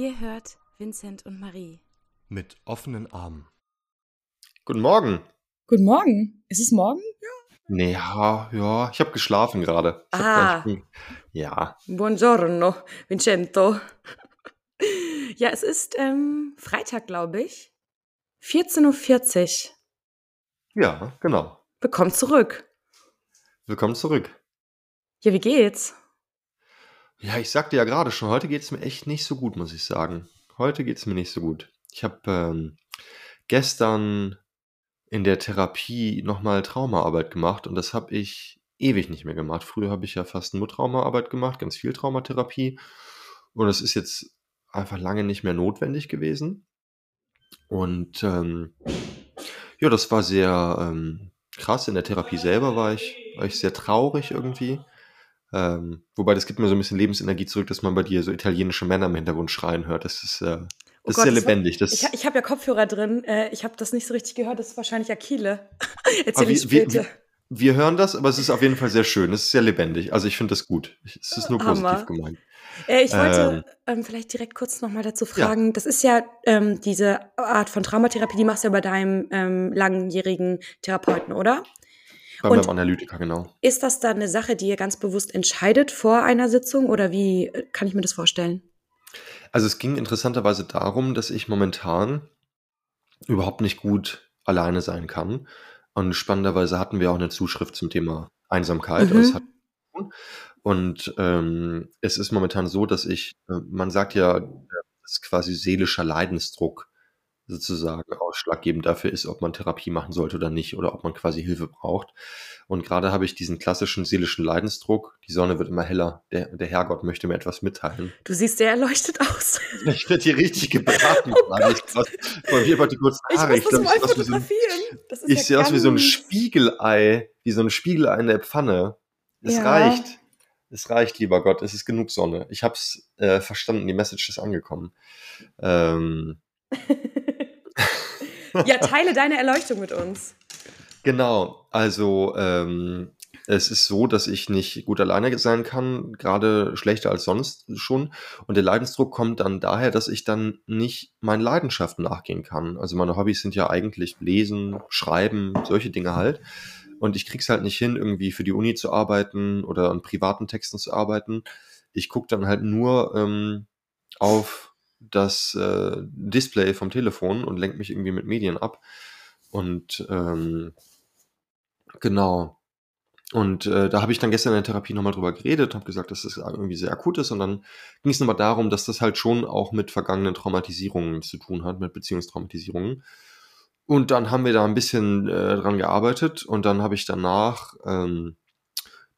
Ihr hört Vincent und Marie. Mit offenen Armen. Guten Morgen. Guten Morgen. Ist es morgen? Nee, ja, ja, ich habe geschlafen gerade. Ah. gleich- Ja, Buongiorno, Vincento. ja, es ist ähm, Freitag, glaube ich. 14.40 Uhr. ja, genau. Willkommen zurück. Willkommen zurück. Ja, wie geht's? Ja, ich sagte ja gerade schon, heute geht es mir echt nicht so gut, muss ich sagen. Heute geht es mir nicht so gut. Ich habe ähm, gestern in der Therapie nochmal Traumaarbeit gemacht und das habe ich ewig nicht mehr gemacht. Früher habe ich ja fast nur Traumaarbeit gemacht, ganz viel Traumatherapie und es ist jetzt einfach lange nicht mehr notwendig gewesen. Und ähm, ja, das war sehr ähm, krass. In der Therapie selber war ich, war ich sehr traurig irgendwie. Ähm, wobei das gibt mir so ein bisschen Lebensenergie zurück, dass man bei dir so italienische Männer im Hintergrund schreien hört. Das ist, äh, das Oh ist Gott, sehr lebendig. Das, Ich, ich habe ja Kopfhörer drin. Äh, ich habe das nicht so richtig gehört. Das ist wahrscheinlich Akile. Erzähl ich wir, wir, später. wir, wir hören das, aber es ist auf jeden Fall sehr schön. Es ist sehr lebendig. Also ich finde das gut. Ich- Es ist nur positiv Hammer. gemeint. Äh, ich wollte ähm, vielleicht direkt kurz nochmal dazu Ja. fragen. Das ist ja ähm, diese Art von Traumatherapie, die machst du ja bei deinem ähm, langjährigen Therapeuten, oder? Bei Und- Analytiker, genau. Ist das dann eine Sache, die ihr ganz bewusst entscheidet vor einer Sitzung oder wie äh, kann ich mir das vorstellen? Also es ging interessanterweise darum, dass ich momentan überhaupt nicht gut alleine sein kann. Und spannenderweise hatten wir auch eine Zuschrift zum Thema Einsamkeit. Mhm. Und ähm, es ist momentan so, dass ich, äh, man sagt ja, äh, dass quasi seelischer Leidensdruck sozusagen ausschlaggebend dafür ist, ob man Therapie machen sollte oder nicht oder ob man quasi Hilfe braucht. Und gerade habe ich diesen klassischen seelischen Leidensdruck. Die Sonne wird immer heller. Der, der Herrgott möchte mir etwas mitteilen. Du siehst sehr erleuchtet aus. Ich werde hier richtig gebraten. Oh ich glaub, vor mir die kurzen Ich Haare. muss das ich sehe aus wie so ein- ich ja sehe aus wie so ein Spiegelei, wie so ein Spiegelei in der Pfanne. Es Ja. reicht. Es reicht, lieber Gott. Es ist genug Sonne. Ich habe es äh, verstanden. Die Message ist angekommen. Ähm, ja, teile deine Erleuchtung mit uns. Genau, also ähm, es ist so, dass ich nicht gut alleine sein kann, gerade schlechter als sonst schon. Und der Leidensdruck kommt dann daher, dass ich dann nicht meinen Leidenschaften nachgehen kann. Also meine Hobbys sind ja eigentlich Lesen, Schreiben, solche Dinge halt. Und ich krieg's halt nicht hin, irgendwie für die Uni zu arbeiten oder an privaten Texten zu arbeiten. Ich gucke dann halt nur ähm, auf das äh, Display vom Telefon und lenke mich irgendwie mit Medien ab. Und ähm, genau. Und äh, da habe ich dann gestern in der Therapie nochmal drüber geredet, habe gesagt, dass das irgendwie sehr akut ist. Und dann ging es nochmal darum, dass das halt schon auch mit vergangenen Traumatisierungen zu tun hat, mit Beziehungstraumatisierungen. Und dann haben wir da ein bisschen äh, dran gearbeitet und dann habe ich danach ähm,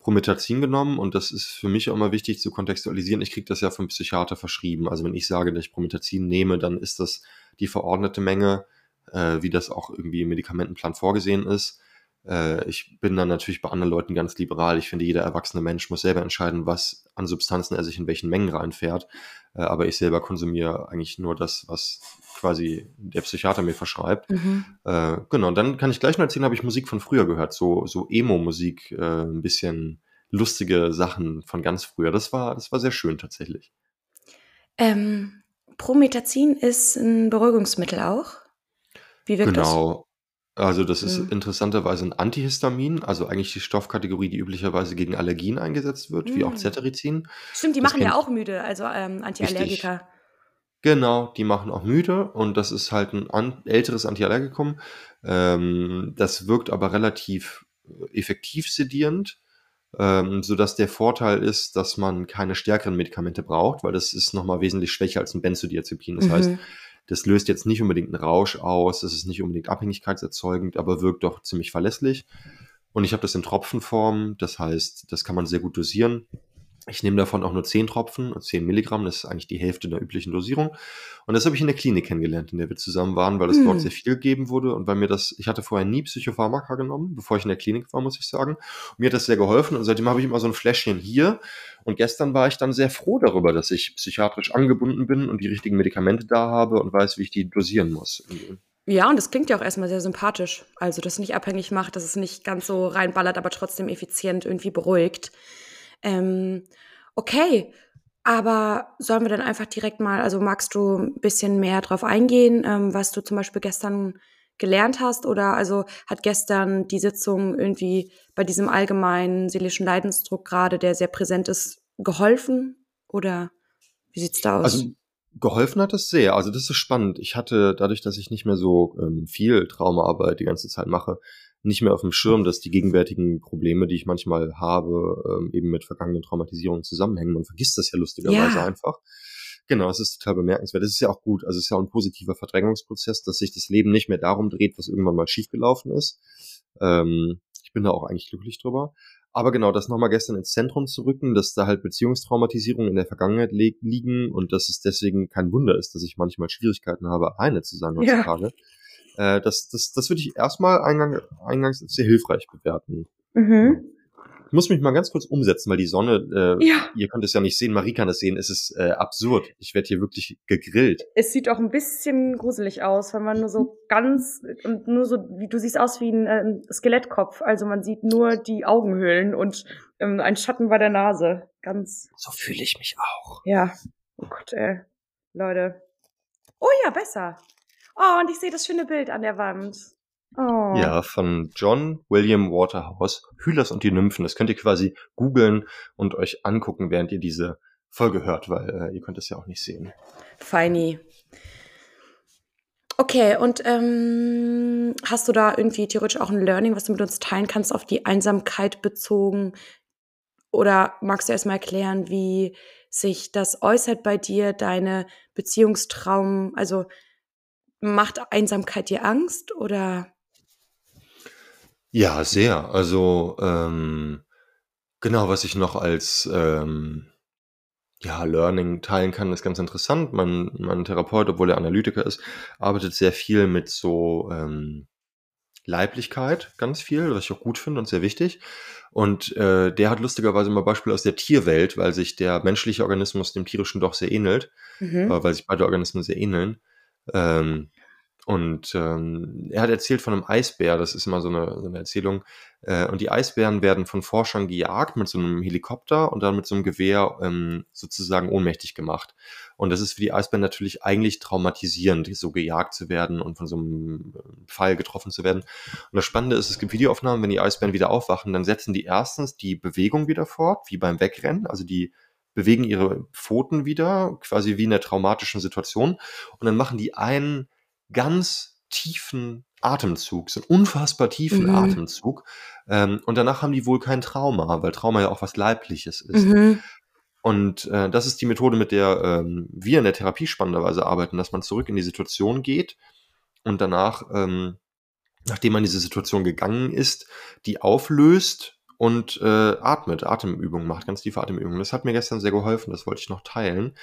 Promethazin genommen und das ist für mich auch immer wichtig zu kontextualisieren. Ich kriege das ja vom Psychiater verschrieben. Also wenn ich sage, dass ich Promethazin nehme, dann ist das die verordnete Menge, äh, wie das auch irgendwie im Medikamentenplan vorgesehen ist. Äh, ich bin dann natürlich bei anderen Leuten ganz liberal. Ich finde, jeder erwachsene Mensch muss selber entscheiden, was an Substanzen er sich in welchen Mengen reinfährt. Äh, aber ich selber konsumiere eigentlich nur das, was quasi der Psychiater mir verschreibt. Mhm. Äh, genau, und dann kann ich gleich noch erzählen, habe ich Musik von früher gehört, so, so Emo-Musik, äh, ein bisschen lustige Sachen von ganz früher. Das war, das war sehr schön tatsächlich. Ähm, Promethazin ist ein Beruhigungsmittel auch. Wie wirkt das? Genau. Also das ist Mhm. interessanterweise ein Antihistamin, also eigentlich die Stoffkategorie, die üblicherweise gegen Allergien eingesetzt wird, wie auch Mhm. Cetirizin. Stimmt, die Das machen ja auch müde, also ähm, Antiallergiker. Genau, die machen auch müde und das ist halt ein an, älteres Antiallergikum. Ähm, das wirkt aber relativ äh, effektiv sedierend, ähm, sodass der Vorteil ist, dass man keine stärkeren Medikamente braucht, weil das ist nochmal wesentlich schwächer als ein Benzodiazepin. Das heißt, Mhm. Das löst jetzt nicht unbedingt einen Rausch aus, das ist nicht unbedingt abhängigkeitserzeugend, aber wirkt doch ziemlich verlässlich. Und ich habe das in Tropfenform, das heißt, das kann man sehr gut dosieren. Ich nehme davon auch nur 10 Tropfen, 10 Milligramm, das ist eigentlich die Hälfte der üblichen Dosierung. Und das habe ich in der Klinik kennengelernt, in der wir zusammen waren, weil es Hm. dort sehr viel gegeben wurde und weil mir das, ich hatte vorher nie Psychopharmaka genommen, bevor ich in der Klinik war, muss ich sagen. Und mir hat das sehr geholfen und seitdem habe ich immer so ein Fläschchen hier. Und gestern war ich dann sehr froh darüber, dass ich psychiatrisch angebunden bin und die richtigen Medikamente da habe und weiß, wie ich die dosieren muss. Ja, und das klingt ja auch erstmal sehr sympathisch. Also, das nicht abhängig macht, dass es nicht ganz so reinballert, aber trotzdem effizient irgendwie beruhigt. Ähm, okay. Aber sollen wir dann einfach direkt mal, also magst du ein bisschen mehr drauf eingehen, ähm, was du zum Beispiel gestern gelernt hast? Oder also hat gestern die Sitzung irgendwie bei diesem allgemeinen seelischen Leidensdruck gerade, der sehr präsent ist, geholfen? Oder wie sieht's da aus? Also geholfen hat es sehr. Also das ist spannend. Ich hatte dadurch, dass ich nicht mehr so ähm, viel Traumaarbeit die ganze Zeit mache, nicht mehr auf dem Schirm, dass die gegenwärtigen Probleme, die ich manchmal habe, ähm, eben mit vergangenen Traumatisierungen zusammenhängen. Man vergisst das ja lustigerweise ja. einfach. Genau, es ist total bemerkenswert. Das ist ja auch gut. Also es ist ja auch ein positiver Verdrängungsprozess, dass sich das Leben nicht mehr darum dreht, was irgendwann mal schiefgelaufen ist. Ähm, ich bin da auch eigentlich glücklich drüber. Aber genau, das nochmal gestern ins Zentrum zu rücken, dass da halt Beziehungstraumatisierungen in der Vergangenheit liegen und dass es deswegen kein Wunder ist, dass ich manchmal Schwierigkeiten habe, alleine zu sein heutzutage. Ja. Äh, das, das, das würde ich erstmal eingang, eingangs sehr hilfreich bewerten. Mhm. Ich muss mich mal ganz kurz umsetzen, weil die Sonne, äh, ja. ihr könnt es ja nicht sehen, Marie kann es sehen, es ist äh, absurd. Ich werde hier wirklich gegrillt. Es sieht auch ein bisschen gruselig aus, wenn man nur so ganz und nur so, wie du siehst aus wie ein äh, Skelettkopf. Also man sieht nur die Augenhöhlen und ähm, ein Schatten bei der Nase. Ganz. So fühle ich mich auch. Ja. Oh Gott, ey. Leute. Oh ja, besser. Oh, und ich sehe das schöne Bild an der Wand. Oh. Ja, von John William Waterhouse, Hylas und die Nymphen. Das könnt ihr quasi googeln und euch angucken, während ihr diese Folge hört, weil äh, ihr könnt es ja auch nicht sehen. Feini. Okay, und ähm, hast du da irgendwie theoretisch auch ein Learning, was du mit uns teilen kannst, auf die Einsamkeit bezogen? Oder magst du erstmal erklären, wie sich das äußert bei dir, deine Beziehungstraum? Also macht Einsamkeit dir Angst oder? Ja, sehr. Also, ähm, genau, was ich noch als ähm, ja, Learning teilen kann, ist ganz interessant. Mein, mein Therapeut, obwohl er Analytiker ist, arbeitet sehr viel mit so ähm, Leiblichkeit, ganz viel, was ich auch gut finde und sehr wichtig. Und äh, der hat lustigerweise mal Beispiele aus der Tierwelt, weil sich der menschliche Organismus dem tierischen doch sehr ähnelt, mhm. äh, weil sich beide Organismen sehr ähneln. Ähm, und ähm, er hat erzählt von einem Eisbär, das ist immer so eine, so eine Erzählung. Äh, und die Eisbären werden von Forschern gejagt mit so einem Helikopter und dann mit so einem Gewehr ähm, sozusagen ohnmächtig gemacht. Und das ist für die Eisbären natürlich eigentlich traumatisierend, so gejagt zu werden und von so einem äh, Pfeil getroffen zu werden. Und das Spannende ist, es gibt Videoaufnahmen, wenn die Eisbären wieder aufwachen, dann setzen die erstens die Bewegung wieder fort, wie beim Wegrennen. Also die bewegen ihre Pfoten wieder, quasi wie in der traumatischen Situation. Und dann machen die einen ganz tiefen Atemzug, so einen unfassbar tiefen mhm. Atemzug. Ähm, und danach haben die wohl kein Trauma, weil Trauma ja auch was Leibliches ist. Mhm. Und äh, das ist die Methode, mit der ähm, wir in der Therapie spannenderweise arbeiten, dass man zurück in die Situation geht und danach, ähm, nachdem man diese Situation gegangen ist, die auflöst und äh, atmet, Atemübungen macht, ganz tiefe Atemübungen. Das hat mir gestern sehr geholfen, das wollte ich noch teilen.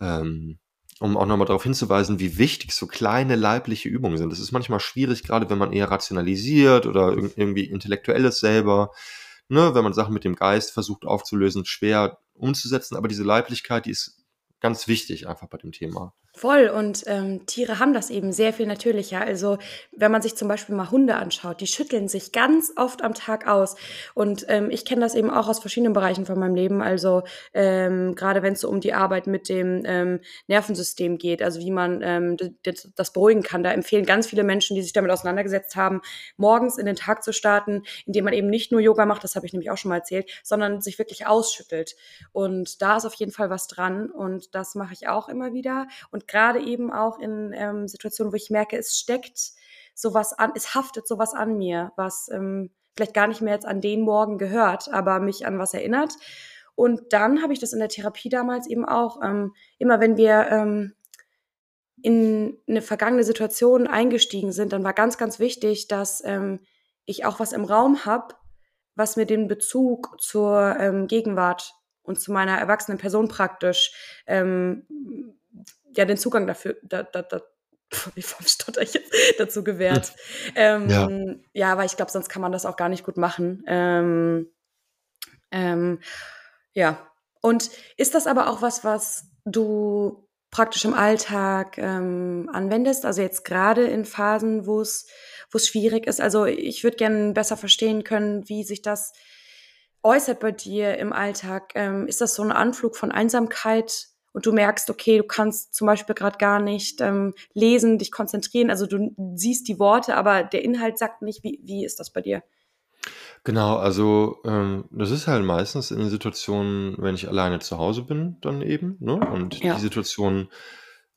Ähm, um auch nochmal darauf hinzuweisen, wie wichtig so kleine leibliche Übungen sind. Das ist manchmal schwierig, gerade wenn man eher rationalisiert oder irgendwie intellektuelles selber, ne, wenn man Sachen mit dem Geist versucht aufzulösen, schwer umzusetzen, aber diese Leiblichkeit, die ist ganz wichtig einfach bei dem Thema. Voll und ähm, Tiere haben das eben sehr viel natürlicher. Also wenn man sich zum Beispiel mal Hunde anschaut, die schütteln sich ganz oft am Tag aus. Und ähm, ich kenne das eben auch aus verschiedenen Bereichen von meinem Leben. Also ähm, gerade wenn es so um die Arbeit mit dem ähm, Nervensystem geht, also wie man ähm, das beruhigen kann. Da empfehlen ganz viele Menschen, die sich damit auseinandergesetzt haben, morgens in den Tag zu starten, indem man eben nicht nur Yoga macht, das habe ich nämlich auch schon mal erzählt, sondern sich wirklich ausschüttelt. Und da ist auf jeden Fall was dran und das mache ich auch immer wieder. Und gerade eben auch in ähm, Situationen, wo ich merke, es steckt sowas an, es haftet sowas an mir, was ähm, vielleicht gar nicht mehr jetzt an den Morgen gehört, aber mich an was erinnert. Und dann habe ich das in der Therapie damals eben auch, ähm, immer wenn wir ähm, in eine vergangene Situation eingestiegen sind, dann war ganz, ganz wichtig, dass ähm, ich auch was im Raum habe, was mir den Bezug zur ähm, Gegenwart und zu meiner erwachsenen Person praktisch ähm, ja den Zugang dafür, da, da, da, wie vom Stotter ich jetzt dazu gewährt. ähm, ja. ja, aber ich glaube, sonst kann man das auch gar nicht gut machen. Ähm, ähm, ja. Und ist das aber auch was, was du praktisch im Alltag ähm, anwendest? Also jetzt gerade in Phasen, wo es wo es schwierig ist. Also ich würde gerne besser verstehen können, wie sich das äußert bei dir im Alltag? Ähm, ist das so ein Anflug von Einsamkeit und du merkst, okay, du kannst zum Beispiel gerade gar nicht ähm, lesen, dich konzentrieren, also du siehst die Worte, aber der Inhalt sagt nicht. Wie, wie ist das bei dir? Genau, also ähm, das ist halt meistens in den Situationen, wenn ich alleine zu Hause bin, dann eben. Ne? Und Ja. die Situation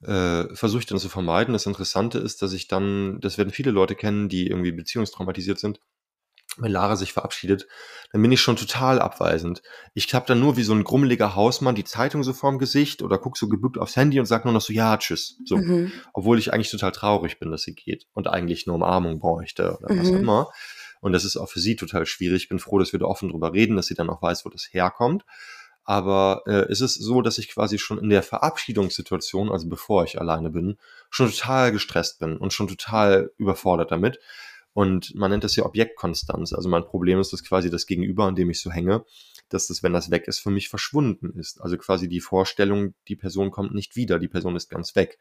äh, versuche ich dann zu vermeiden. Das Interessante ist, dass ich dann, das werden viele Leute kennen, die irgendwie beziehungstraumatisiert sind, wenn Lara sich verabschiedet, dann bin ich schon total abweisend. Ich habe dann nur wie so ein grummeliger Hausmann die Zeitung so vorm Gesicht oder guck so gebückt aufs Handy und sag nur noch so, ja, tschüss. So. Mhm. Obwohl ich eigentlich total traurig bin, dass sie geht und eigentlich eine Umarmung bräuchte oder was auch Mhm. immer. Und das ist auch für sie total schwierig. Ich bin froh, dass wir da offen drüber reden, dass sie dann auch weiß, wo das herkommt. Aber äh, ist es so, dass ich quasi schon in der Verabschiedungssituation, also bevor ich alleine bin, schon total gestresst bin und schon total überfordert damit. Und man nennt das ja Objektkonstanz. Also mein Problem ist, dass quasi das Gegenüber, an dem ich so hänge, dass das, wenn das weg ist, für mich verschwunden ist. Also quasi die Vorstellung, die Person kommt nicht wieder, die Person ist ganz weg.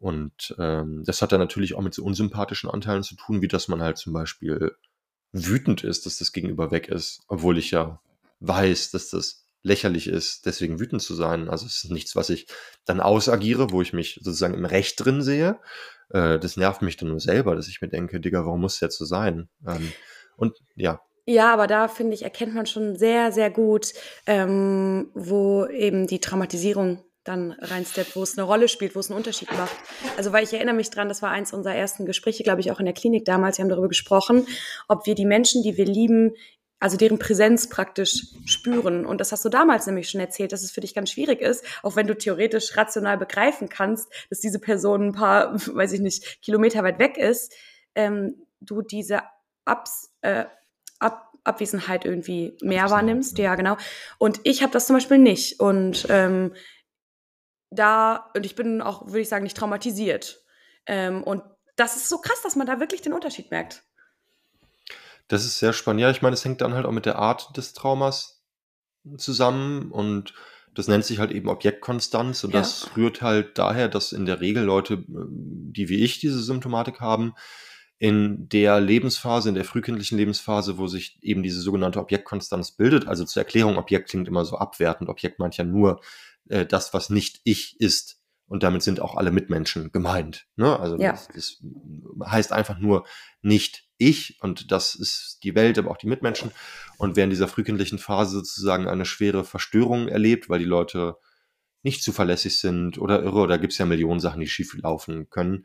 Und ähm, das hat dann natürlich auch mit so unsympathischen Anteilen zu tun, wie dass man halt zum Beispiel wütend ist, dass das Gegenüber weg ist, obwohl ich ja weiß, dass das lächerlich ist, deswegen wütend zu sein. Also es ist nichts, was ich dann ausagiere, wo ich mich sozusagen im Recht drin sehe. Äh, das nervt mich dann nur selber, dass ich mir denke, Digga, warum muss es jetzt so sein? Ähm, und ja, Ja, aber da finde ich, erkennt man schon sehr, sehr gut, ähm, wo eben die Traumatisierung dann reinsteppt, wo es eine Rolle spielt, wo es einen Unterschied macht. Also, weil ich erinnere mich dran, das war eins unserer ersten Gespräche, glaube ich, auch in der Klinik damals. Wir haben darüber gesprochen, ob wir die Menschen, die wir lieben, also deren Präsenz praktisch spüren. Und das hast du damals nämlich schon erzählt, dass es für dich ganz schwierig ist, auch wenn du theoretisch rational begreifen kannst, dass diese Person ein paar, weiß ich nicht, Kilometer weit weg ist, ähm, du diese Abs, äh, Ab Abwesenheit irgendwie mehr Abwesenheit, wahrnimmst. ja. Ja, genau. Und ich habe das zum Beispiel nicht. Und ähm, da, und ich bin auch, würde ich sagen, nicht traumatisiert. Ähm, und das ist so krass, dass man da wirklich den Unterschied merkt. Das ist sehr spannend. Ja, ich meine, es hängt dann halt auch mit der Art des Traumas zusammen und das nennt sich halt eben Objektkonstanz und Ja. das rührt halt daher, dass in der Regel Leute, ähm, die wie ich diese Symptomatik haben, in der Lebensphase, in der frühkindlichen Lebensphase, wo sich eben diese sogenannte Objektkonstanz bildet, also zur Erklärung, Objekt klingt immer so abwertend, Objekt meint ja nur äh, das, was nicht ich ist. Und damit sind auch alle Mitmenschen gemeint. Ne? Also Ja. das, das heißt einfach nur nicht ich und das ist die Welt, aber auch die Mitmenschen. Und wer in dieser frühkindlichen Phase sozusagen eine schwere Verstörung erlebt, weil die Leute nicht zuverlässig sind oder irre, oder gibt es ja Millionen Sachen, die schief laufen können,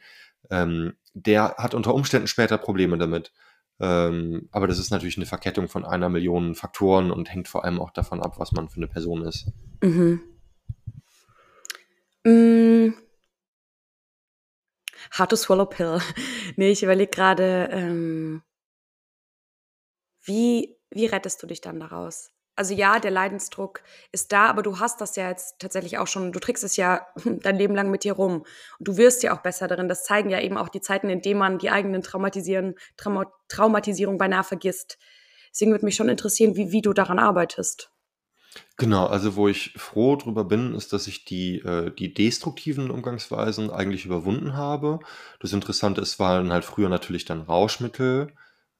ähm, der hat unter Umständen später Probleme damit. Ähm, aber das ist natürlich eine Verkettung von einer Million Faktoren und hängt vor allem auch davon ab, was man für eine Person ist. Mhm. Mm. Hard to swallow pill. nee, ich überlege gerade, ähm, wie, wie rettest du dich dann daraus? Also ja, der Leidensdruck ist da, aber du hast das ja jetzt tatsächlich auch schon, du trägst es ja dein Leben lang mit dir rum. Und du wirst ja auch besser darin. Das zeigen ja eben auch die Zeiten, in denen man die eigenen Traumatisieren, Trauma, Traumatisierung beinahe vergisst. Deswegen würde mich schon interessieren, wie, wie du daran arbeitest. Genau, also wo ich froh drüber bin, ist, dass ich die, äh, die destruktiven Umgangsweisen eigentlich überwunden habe. Das Interessante ist, waren halt früher natürlich dann Rauschmittel,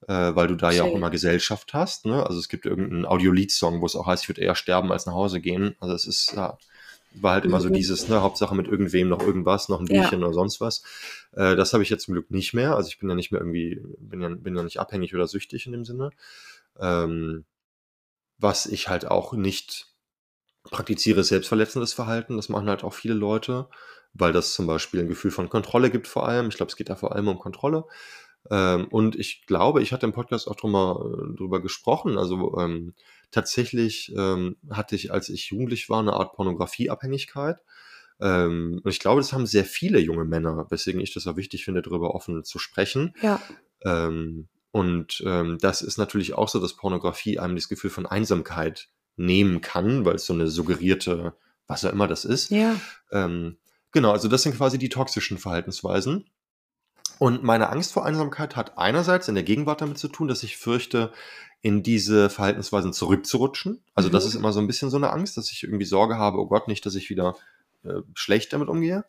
äh, weil du da ja auch Schön. immer Gesellschaft hast. Ne? Also es gibt irgendeinen Audiolied-Song, wo es auch heißt, ich würde eher sterben als nach Hause gehen. Also es ist, ja, war halt immer so Mhm. dieses, ne, Hauptsache mit irgendwem noch irgendwas, noch ein Ja. Bierchen oder sonst was. Äh, das habe ich jetzt zum Glück nicht mehr. Also ich bin ja nicht mehr irgendwie, bin ja, bin ja nicht abhängig oder süchtig in dem Sinne. Ähm, was ich halt auch nicht praktiziere, ist selbstverletzendes Verhalten. Das machen halt auch viele Leute, weil das zum Beispiel ein Gefühl von Kontrolle gibt vor allem. Ich glaube, es geht da vor allem um Kontrolle. Ähm, und ich glaube, ich hatte im Podcast auch drüber, äh, drüber gesprochen. Also ähm, tatsächlich ähm, hatte ich, als ich jugendlich war, eine Art Pornografieabhängigkeit. Ähm, und ich glaube, das haben sehr viele junge Männer, weswegen ich das auch wichtig finde, darüber offen zu sprechen. Ja. Und ähm, das ist natürlich auch so, dass Pornografie einem das Gefühl von Einsamkeit nehmen kann, weil es so eine suggerierte, was auch immer das ist. Ja. Ähm, genau, also das sind quasi die toxischen Verhaltensweisen. Und meine Angst vor Einsamkeit hat einerseits in der Gegenwart damit zu tun, dass ich fürchte, in diese Verhaltensweisen zurückzurutschen. Also das Mhm. ist immer so ein bisschen so eine Angst, dass ich irgendwie Sorge habe, oh Gott, nicht, dass ich wieder äh, schlecht damit umgehe.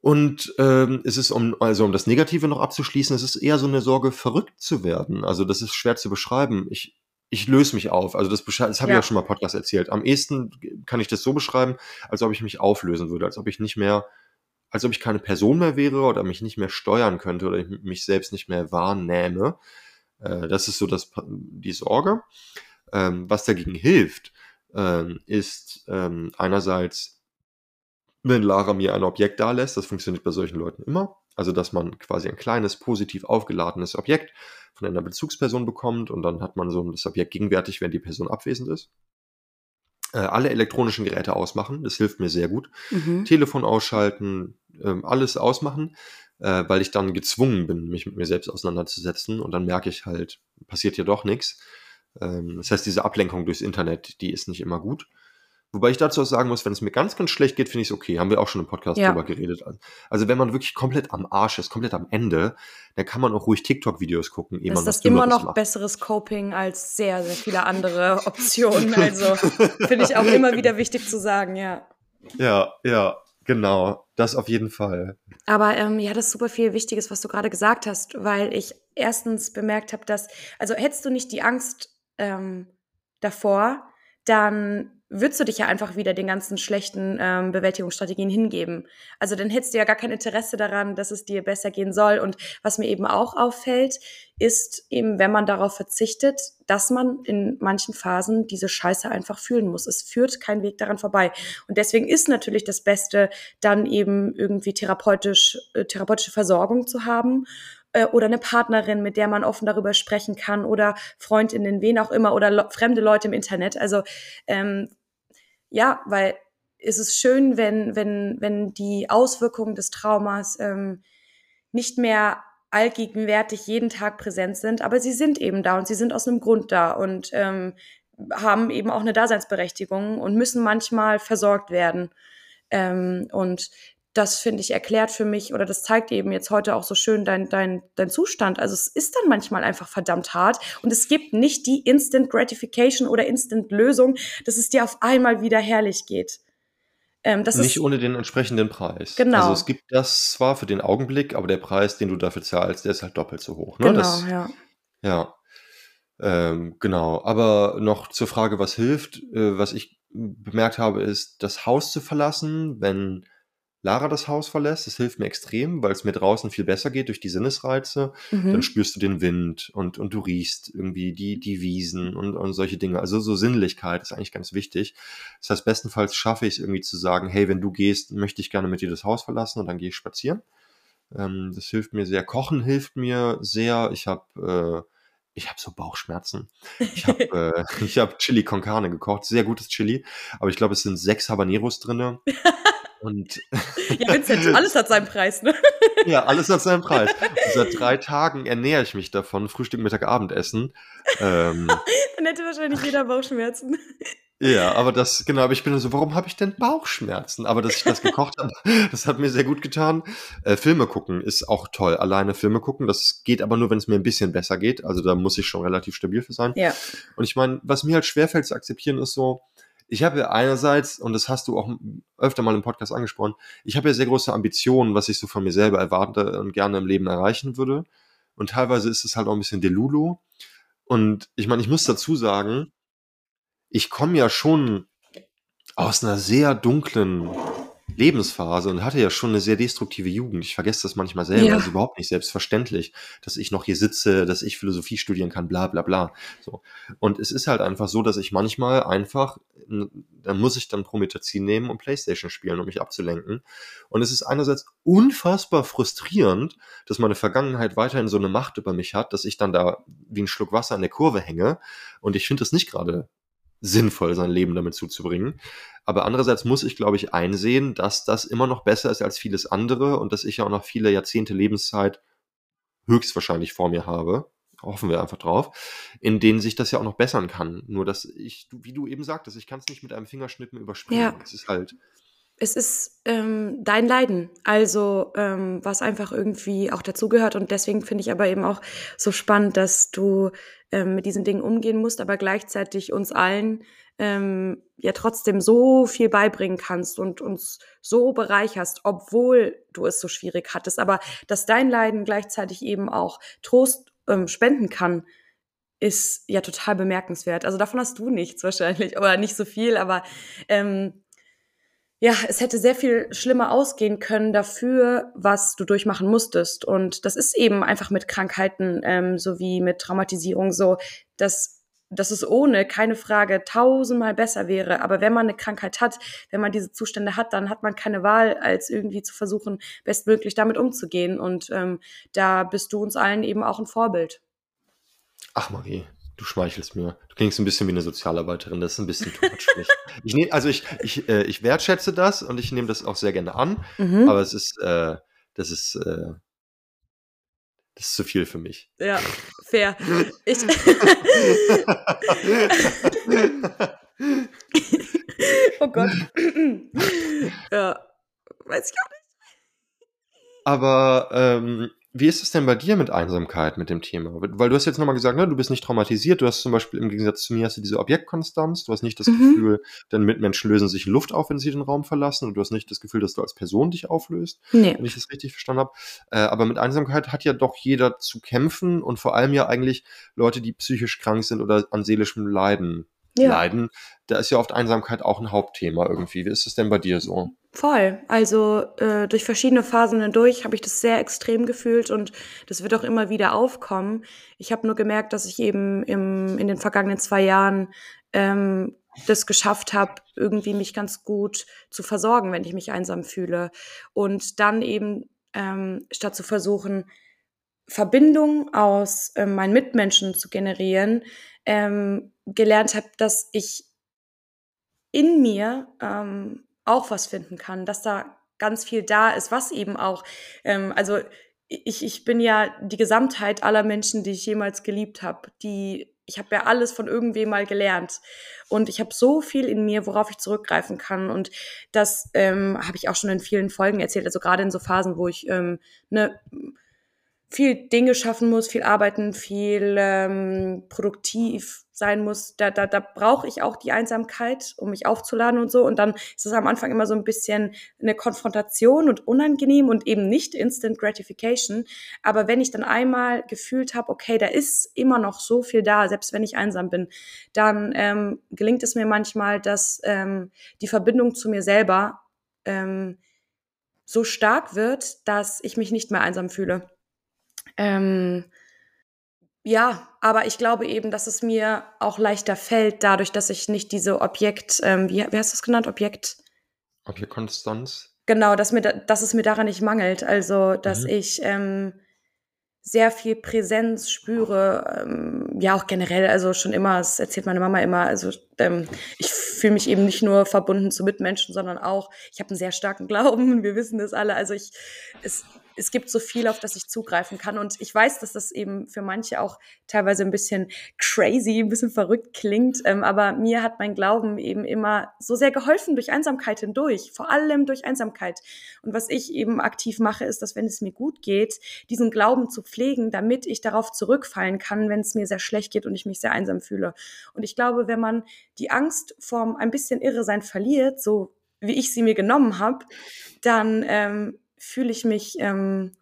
Und ähm, es ist, um, also um das Negative noch abzuschließen, es ist eher so eine Sorge, verrückt zu werden. Also das ist schwer zu beschreiben. Ich ich löse mich auf. Also das, das habe Ja. ich auch schon mal im Podcast erzählt. Am ehesten kann ich das so beschreiben, als ob ich mich auflösen würde, als ob ich nicht mehr, als ob ich keine Person mehr wäre oder mich nicht mehr steuern könnte oder ich mich selbst nicht mehr wahrnehme. Äh, das ist so das, die Sorge. Ähm, was dagegen hilft, ähm, ist ähm, einerseits, wenn Lara mir ein Objekt da lässt, das funktioniert bei solchen Leuten immer. Also, dass man quasi ein kleines, positiv aufgeladenes Objekt von einer Bezugsperson bekommt und dann hat man so das Objekt gegenwärtig, wenn die Person abwesend ist. Äh, alle elektronischen Geräte ausmachen, das hilft mir sehr gut. Mhm. Telefon ausschalten, ähm, alles ausmachen, äh, weil ich dann gezwungen bin, mich mit mir selbst auseinanderzusetzen und dann merke ich halt, passiert hier doch nichts. Ähm, das heißt, diese Ablenkung durchs Internet, die ist nicht immer gut. Wobei ich dazu auch sagen muss, wenn es mir ganz, ganz schlecht geht, finde ich es okay. Haben wir auch schon im Podcast Ja. drüber geredet. Also wenn man wirklich komplett am Arsch ist, komplett am Ende, dann kann man auch ruhig TikTok-Videos gucken. ehe Ist man das immer noch macht. besseres Coping als sehr, sehr viele andere Optionen. Also finde ich auch immer wieder wichtig zu sagen, ja. Ja, ja, genau. Das auf jeden Fall. Aber ähm, ja, das ist super viel Wichtiges, was du gerade gesagt hast, weil ich erstens bemerkt habe, dass, also hättest du nicht die Angst ähm, davor, dann würdest du dich ja einfach wieder den ganzen schlechten ähm, Bewältigungsstrategien hingeben. Also dann hättest du ja gar kein Interesse daran, dass es dir besser gehen soll. Und was mir eben auch auffällt, ist eben, wenn man darauf verzichtet, dass man in manchen Phasen diese Scheiße einfach fühlen muss. Es führt kein Weg daran vorbei. Und deswegen ist natürlich das Beste, dann eben irgendwie therapeutisch, äh, therapeutische Versorgung zu haben äh, oder eine Partnerin, mit der man offen darüber sprechen kann oder Freundinnen, wen auch immer oder fremde Leute im Internet. Also ähm, ja, weil es ist schön, wenn, wenn, wenn die Auswirkungen des Traumas ähm, nicht mehr allgegenwärtig jeden Tag präsent sind, aber sie sind eben da und sie sind aus einem Grund da und ähm, haben eben auch eine Daseinsberechtigung und müssen manchmal versorgt werden. Ähm, und das finde ich erklärt für mich oder das zeigt eben jetzt heute auch so schön dein, dein, dein Zustand. Also es ist dann manchmal einfach verdammt hart und es gibt nicht die Instant Gratification oder Instant Lösung, dass es dir auf einmal wieder herrlich geht. Ähm, das nicht ist, ohne den entsprechenden Preis. Genau. Also es gibt das zwar für den Augenblick, aber der Preis, den du dafür zahlst, der ist halt doppelt so hoch. Ne? genau, das, ja. Ja, ähm, genau. Aber noch zur Frage, was hilft. Äh, was ich bemerkt habe, ist, das Haus zu verlassen, wenn Lara das Haus verlässt. Das hilft mir extrem, weil es mir draußen viel besser geht durch die Sinnesreize. Dann Mhm. spürst du den Wind und, und du riechst irgendwie die, die Wiesen und, und solche Dinge. Also so Sinnlichkeit ist eigentlich ganz wichtig. Das heißt, bestenfalls schaffe ich es irgendwie zu sagen, hey, wenn du gehst, möchte ich gerne mit dir das Haus verlassen und dann gehe ich spazieren. Ähm, das hilft mir sehr. Kochen hilft mir sehr. Ich habe äh, ich habe so Bauchschmerzen. Ich habe äh, ich hab Chili con Carne gekocht, sehr gutes Chili, aber ich glaube, es sind sechs Habaneros drinne. Und Ja, Vincent, alles hat seinen Preis, ne? ja, alles hat seinen Preis. Und seit drei Tagen ernähre ich mich davon, Frühstück, Mittag, Abendessen. Ähm, Dann hätte wahrscheinlich jeder Bauchschmerzen. ja, aber das, genau, aber ich bin so, warum habe ich denn Bauchschmerzen? Aber dass ich das gekocht habe, das hat mir sehr gut getan. Äh, Filme gucken ist auch toll. Alleine Filme gucken, das geht aber nur, wenn es mir ein bisschen besser geht. Also da muss ich schon relativ stabil für sein. Ja. Und ich meine, was mir halt schwerfällt zu akzeptieren, ist so, ich habe ja einerseits, und das hast du auch öfter mal im Podcast angesprochen, ich habe ja sehr große Ambitionen, was ich so von mir selber erwarte und gerne im Leben erreichen würde. Und teilweise ist es halt auch ein bisschen Delulu. Und ich meine, ich muss dazu sagen, ich komme ja schon aus einer sehr dunklen Lebensphase und hatte ja schon eine sehr destruktive Jugend. Ich vergesse das manchmal selber. Ja. Das ist überhaupt nicht selbstverständlich, dass ich noch hier sitze, dass ich Philosophie studieren kann, bla bla bla. So. Und es ist halt einfach so, dass ich manchmal einfach, da muss ich dann Promethazin nehmen und Playstation spielen, um mich abzulenken. Und es ist einerseits unfassbar frustrierend, dass meine Vergangenheit weiterhin so eine Macht über mich hat, dass ich dann da wie ein Schluck Wasser an der Kurve hänge. Und ich finde es nicht gerade sinnvoll, sein Leben damit zuzubringen. Aber andererseits muss ich, glaube ich, einsehen, dass das immer noch besser ist als vieles andere und dass ich ja auch noch viele Jahrzehnte Lebenszeit höchstwahrscheinlich vor mir habe. Hoffen wir einfach drauf, in denen sich das ja auch noch bessern kann. Nur dass ich, wie du eben sagtest, ich kann es nicht mit einem Fingerschnippen überspringen. Ja. Es ist halt, Es ist ähm, dein Leiden, also ähm, was einfach irgendwie auch dazugehört. Und deswegen finde ich aber eben auch so spannend, dass du ähm, mit diesen Dingen umgehen musst, aber gleichzeitig uns allen ähm, ja trotzdem so viel beibringen kannst und uns so bereicherst, obwohl du es so schwierig hattest. Aber dass dein Leiden gleichzeitig eben auch Trost ähm, spenden kann, ist ja total bemerkenswert. Also davon hast du nichts wahrscheinlich, oder nicht so viel, aber ähm, ja, es hätte sehr viel schlimmer ausgehen können dafür, was du durchmachen musstest. Und das ist eben einfach mit Krankheiten ähm, sowie mit Traumatisierung so, dass dass es ohne keine Frage tausendmal besser wäre. Aber wenn man eine Krankheit hat, wenn man diese Zustände hat, dann hat man keine Wahl, als irgendwie zu versuchen, bestmöglich damit umzugehen. Und ähm, da bist du uns allen eben auch ein Vorbild. Ach, Marie, du schmeichelst mir. Du klingst ein bisschen wie eine Sozialarbeiterin. Das ist ein bisschen too much für mich. Ich nehm, also ich, ich, äh, ich wertschätze das und ich nehme das auch sehr gerne an. Mhm. Aber es ist, äh, das ist, äh, das ist zu viel für mich. Ja, fair. Ich oh Gott. ja, weiß ich auch nicht. Aber ähm, wie ist es denn bei dir mit Einsamkeit, mit dem Thema? Weil du hast jetzt nochmal gesagt, ne, du bist nicht traumatisiert, du hast zum Beispiel im Gegensatz zu mir hast du diese Objektkonstanz, du hast nicht das mhm. Gefühl, deine Mitmenschen lösen sich Luft auf, wenn sie den Raum verlassen, und du hast nicht das Gefühl, dass du als Person dich auflöst, nee. wenn ich das richtig verstanden habe. Äh, aber mit Einsamkeit hat ja doch jeder zu kämpfen und vor allem ja eigentlich Leute, die psychisch krank sind oder an seelischem Leiden ja. leiden. Da ist ja oft Einsamkeit auch ein Hauptthema irgendwie. Wie ist es denn bei dir so? Voll. Also äh, durch verschiedene Phasen hindurch habe ich das sehr extrem gefühlt und das wird auch immer wieder aufkommen. Ich habe nur gemerkt, dass ich eben im, in den vergangenen zwei Jahren ähm, das geschafft habe, irgendwie mich ganz gut zu versorgen, wenn ich mich einsam fühle. Und dann eben, ähm, statt zu versuchen, Verbindung aus äh, meinen Mitmenschen zu generieren, ähm, gelernt habe, dass ich in mir ähm, auch was finden kann, dass da ganz viel da ist, was eben auch, ähm, also ich, ich bin ja die Gesamtheit aller Menschen, die ich jemals geliebt habe, die ich habe ja alles von irgendwem mal gelernt. Und ich habe so viel in mir, worauf ich zurückgreifen kann. Und das ähm, habe ich auch schon in vielen Folgen erzählt, also gerade in so Phasen, wo ich ähm, ne viel Dinge schaffen muss, viel arbeiten, viel ähm, produktiv sein muss, da, da, da brauche ich auch die Einsamkeit, um mich aufzuladen und so. Und dann ist es am Anfang immer so ein bisschen eine Konfrontation und unangenehm und eben nicht Instant Gratification. Aber wenn ich dann einmal gefühlt habe, okay, da ist immer noch so viel da, selbst wenn ich einsam bin, dann ähm, gelingt es mir manchmal, dass ähm, die Verbindung zu mir selber ähm, so stark wird, dass ich mich nicht mehr einsam fühle. Ähm, ja, aber ich glaube eben, dass es mir auch leichter fällt, dadurch, dass ich nicht diese Objekt, ähm, wie, wie hast du es genannt, Objekt? Objektkonstanz. Genau, dass, mir, dass es mir daran nicht mangelt. Also, dass mhm. ich ähm, sehr viel Präsenz spüre, ähm, ja auch generell, also schon immer, das erzählt meine Mama immer, also ähm, ich fühle mich eben nicht nur verbunden zu Mitmenschen, sondern auch, ich habe einen sehr starken Glauben, wir wissen das alle, also ich, es, es gibt so viel, auf das ich zugreifen kann. Und ich weiß, dass das eben für manche auch teilweise ein bisschen crazy, ein bisschen verrückt klingt. Ähm, aber mir hat mein Glauben eben immer so sehr geholfen durch Einsamkeit hindurch, vor allem durch Einsamkeit. Und was ich eben aktiv mache, ist, dass wenn es mir gut geht, diesen Glauben zu pflegen, damit ich darauf zurückfallen kann, wenn es mir sehr schlecht geht und ich mich sehr einsam fühle. Und ich glaube, wenn man die Angst vorm ein bisschen irre sein verliert, so wie ich sie mir genommen habe, dann ähm, fühle ich mich, ähm,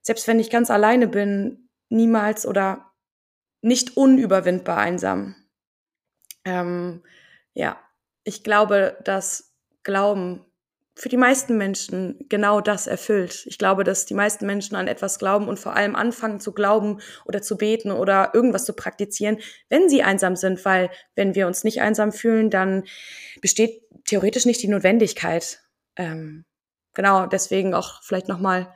selbst wenn ich ganz alleine bin, niemals oder nicht unüberwindbar einsam. Ähm, ja, ich glaube, dass Glauben für die meisten Menschen genau das erfüllt. Ich glaube, dass die meisten Menschen an etwas glauben und vor allem anfangen zu glauben oder zu beten oder irgendwas zu praktizieren, wenn sie einsam sind, weil wenn wir uns nicht einsam fühlen, dann besteht theoretisch nicht die Notwendigkeit, ähm, genau, deswegen auch vielleicht nochmal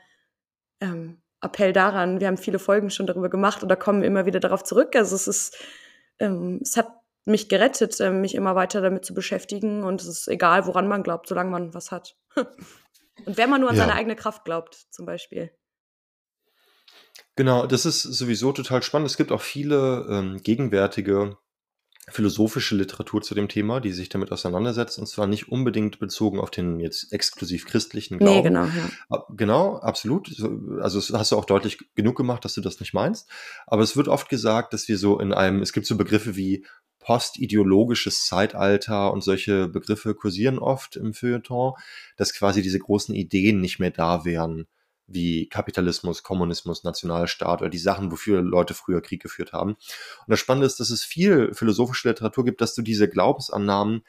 ähm, Appell daran. Wir haben viele Folgen schon darüber gemacht oder kommen immer wieder darauf zurück. Also es ist, ähm, es hat mich gerettet, äh, mich immer weiter damit zu beschäftigen. Und es ist egal, woran man glaubt, solange man was hat. und wenn man nur an ja. seine eigene Kraft glaubt, zum Beispiel. Genau, das ist sowieso total spannend. Es gibt auch viele ähm, gegenwärtige philosophische Literatur zu dem Thema, die sich damit auseinandersetzt, und zwar nicht unbedingt bezogen auf den jetzt exklusiv christlichen Glauben. Nee, genau, ja. Genau, absolut. Also das hast du auch deutlich genug gemacht, dass du das nicht meinst. Aber es wird oft gesagt, dass wir so in einem, es gibt so Begriffe wie postideologisches Zeitalter und solche Begriffe kursieren oft im Feuilleton, dass quasi diese großen Ideen nicht mehr da wären wie Kapitalismus, Kommunismus, Nationalstaat oder die Sachen, wofür Leute früher Krieg geführt haben. Und das Spannende ist, dass es viel philosophische Literatur gibt, dass du diese Glaubensannahmen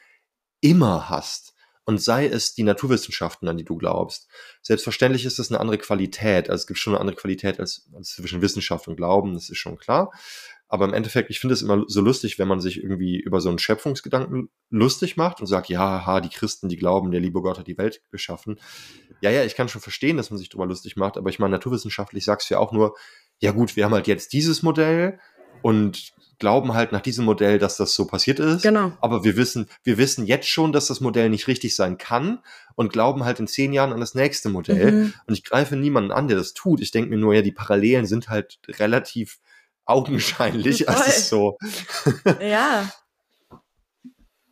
immer hast. Und sei es die Naturwissenschaften, an die du glaubst. Selbstverständlich ist es eine andere Qualität. Also es gibt schon eine andere Qualität als, als zwischen Wissenschaft und Glauben, das ist schon klar. Aber im Endeffekt, ich finde es immer so lustig, wenn man sich irgendwie über so einen Schöpfungsgedanken lustig macht und sagt, ja, ha, die Christen, die glauben, der liebe Gott hat die Welt geschaffen. Ja, ja, ich kann schon verstehen, dass man sich darüber lustig macht, aber ich meine, naturwissenschaftlich sagst du ja auch nur, ja gut, wir haben halt jetzt dieses Modell und glauben halt nach diesem Modell, dass das so passiert ist. Genau. Aber wir wissen, wir wissen jetzt schon, dass das Modell nicht richtig sein kann und glauben halt in zehn Jahren an das nächste Modell. Mhm. Und ich greife niemanden an, der das tut. Ich denke mir nur, ja, die Parallelen sind halt relativ augenscheinlich. Voll. Also so. Ja.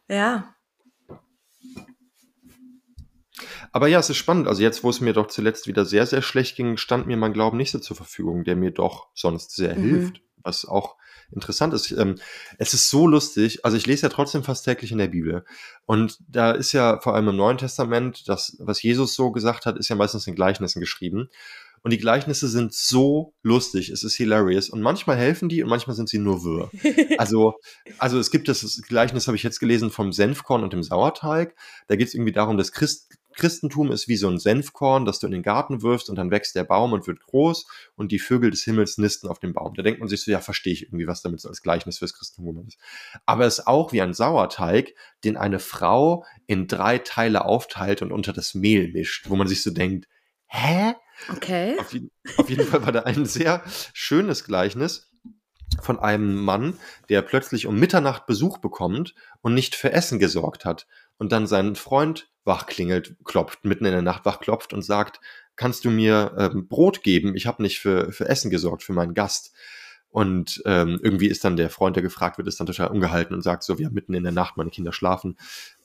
Ja. Aber ja, es ist spannend. Also jetzt, wo es mir doch zuletzt wieder sehr, sehr schlecht ging, stand mir mein Glauben nicht so zur Verfügung, der mir doch sonst sehr Mhm. hilft. Was auch interessant ist. Ähm, es ist so lustig. Also ich lese ja trotzdem fast täglich in der Bibel. Und da ist ja vor allem im Neuen Testament, das, was Jesus so gesagt hat, ist ja meistens in Gleichnissen geschrieben. Und die Gleichnisse sind so lustig. Es ist hilarious. Und manchmal helfen die und manchmal sind sie nur wirr. Also, also es gibt das Gleichnis, habe ich jetzt gelesen, vom Senfkorn und dem Sauerteig. Da geht es irgendwie darum, dass Christ, Christentum ist wie so ein Senfkorn, das du in den Garten wirfst und dann wächst der Baum und wird groß und die Vögel des Himmels nisten auf dem Baum. Da denkt man sich so, ja, verstehe ich irgendwie, was damit so als Gleichnis fürs Christentum gemeint ist. Aber es ist auch wie ein Sauerteig, den eine Frau in drei Teile aufteilt und unter das Mehl mischt, wo man sich so denkt, hä? Okay. Auf jeden, auf jeden Fall war da ein sehr schönes Gleichnis von einem Mann, der plötzlich um Mitternacht Besuch bekommt und nicht für Essen gesorgt hat und dann seinen Freund wachklingelt, klopft, mitten in der Nacht wachklopft und sagt, kannst du mir ähm, Brot geben? Ich habe nicht für, für Essen gesorgt, für meinen Gast. Und ähm, irgendwie ist dann der Freund, der gefragt wird, ist dann total ungehalten und sagt so, wir haben mitten in der Nacht, meine Kinder schlafen.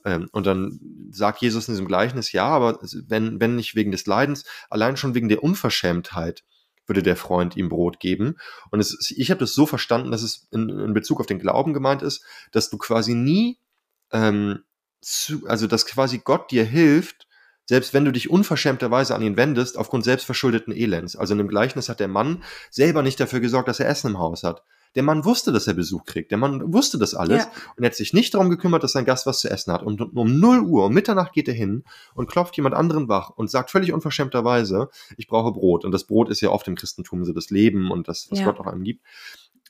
Ähm, und dann sagt Jesus in diesem Gleichnis, ja, aber wenn, wenn nicht wegen des Leidens, allein schon wegen der Unverschämtheit würde der Freund ihm Brot geben. Und es, ich habe das so verstanden, dass es in, in Bezug auf den Glauben gemeint ist, dass du quasi nie, ähm, zu, also dass quasi Gott dir hilft, selbst wenn du dich unverschämterweise an ihn wendest, aufgrund selbstverschuldeten Elends. Also in dem Gleichnis hat der Mann selber nicht dafür gesorgt, dass er Essen im Haus hat. Der Mann wusste, dass er Besuch kriegt. Der Mann wusste das alles Ja. und er hat sich nicht darum gekümmert, dass sein Gast was zu essen hat. Und um 0 Uhr, um Mitternacht geht er hin und klopft jemand anderen wach und sagt völlig unverschämterweise, ich brauche Brot. Und das Brot ist ja oft im Christentum so das Leben und das, was Ja. Gott auch einem gibt.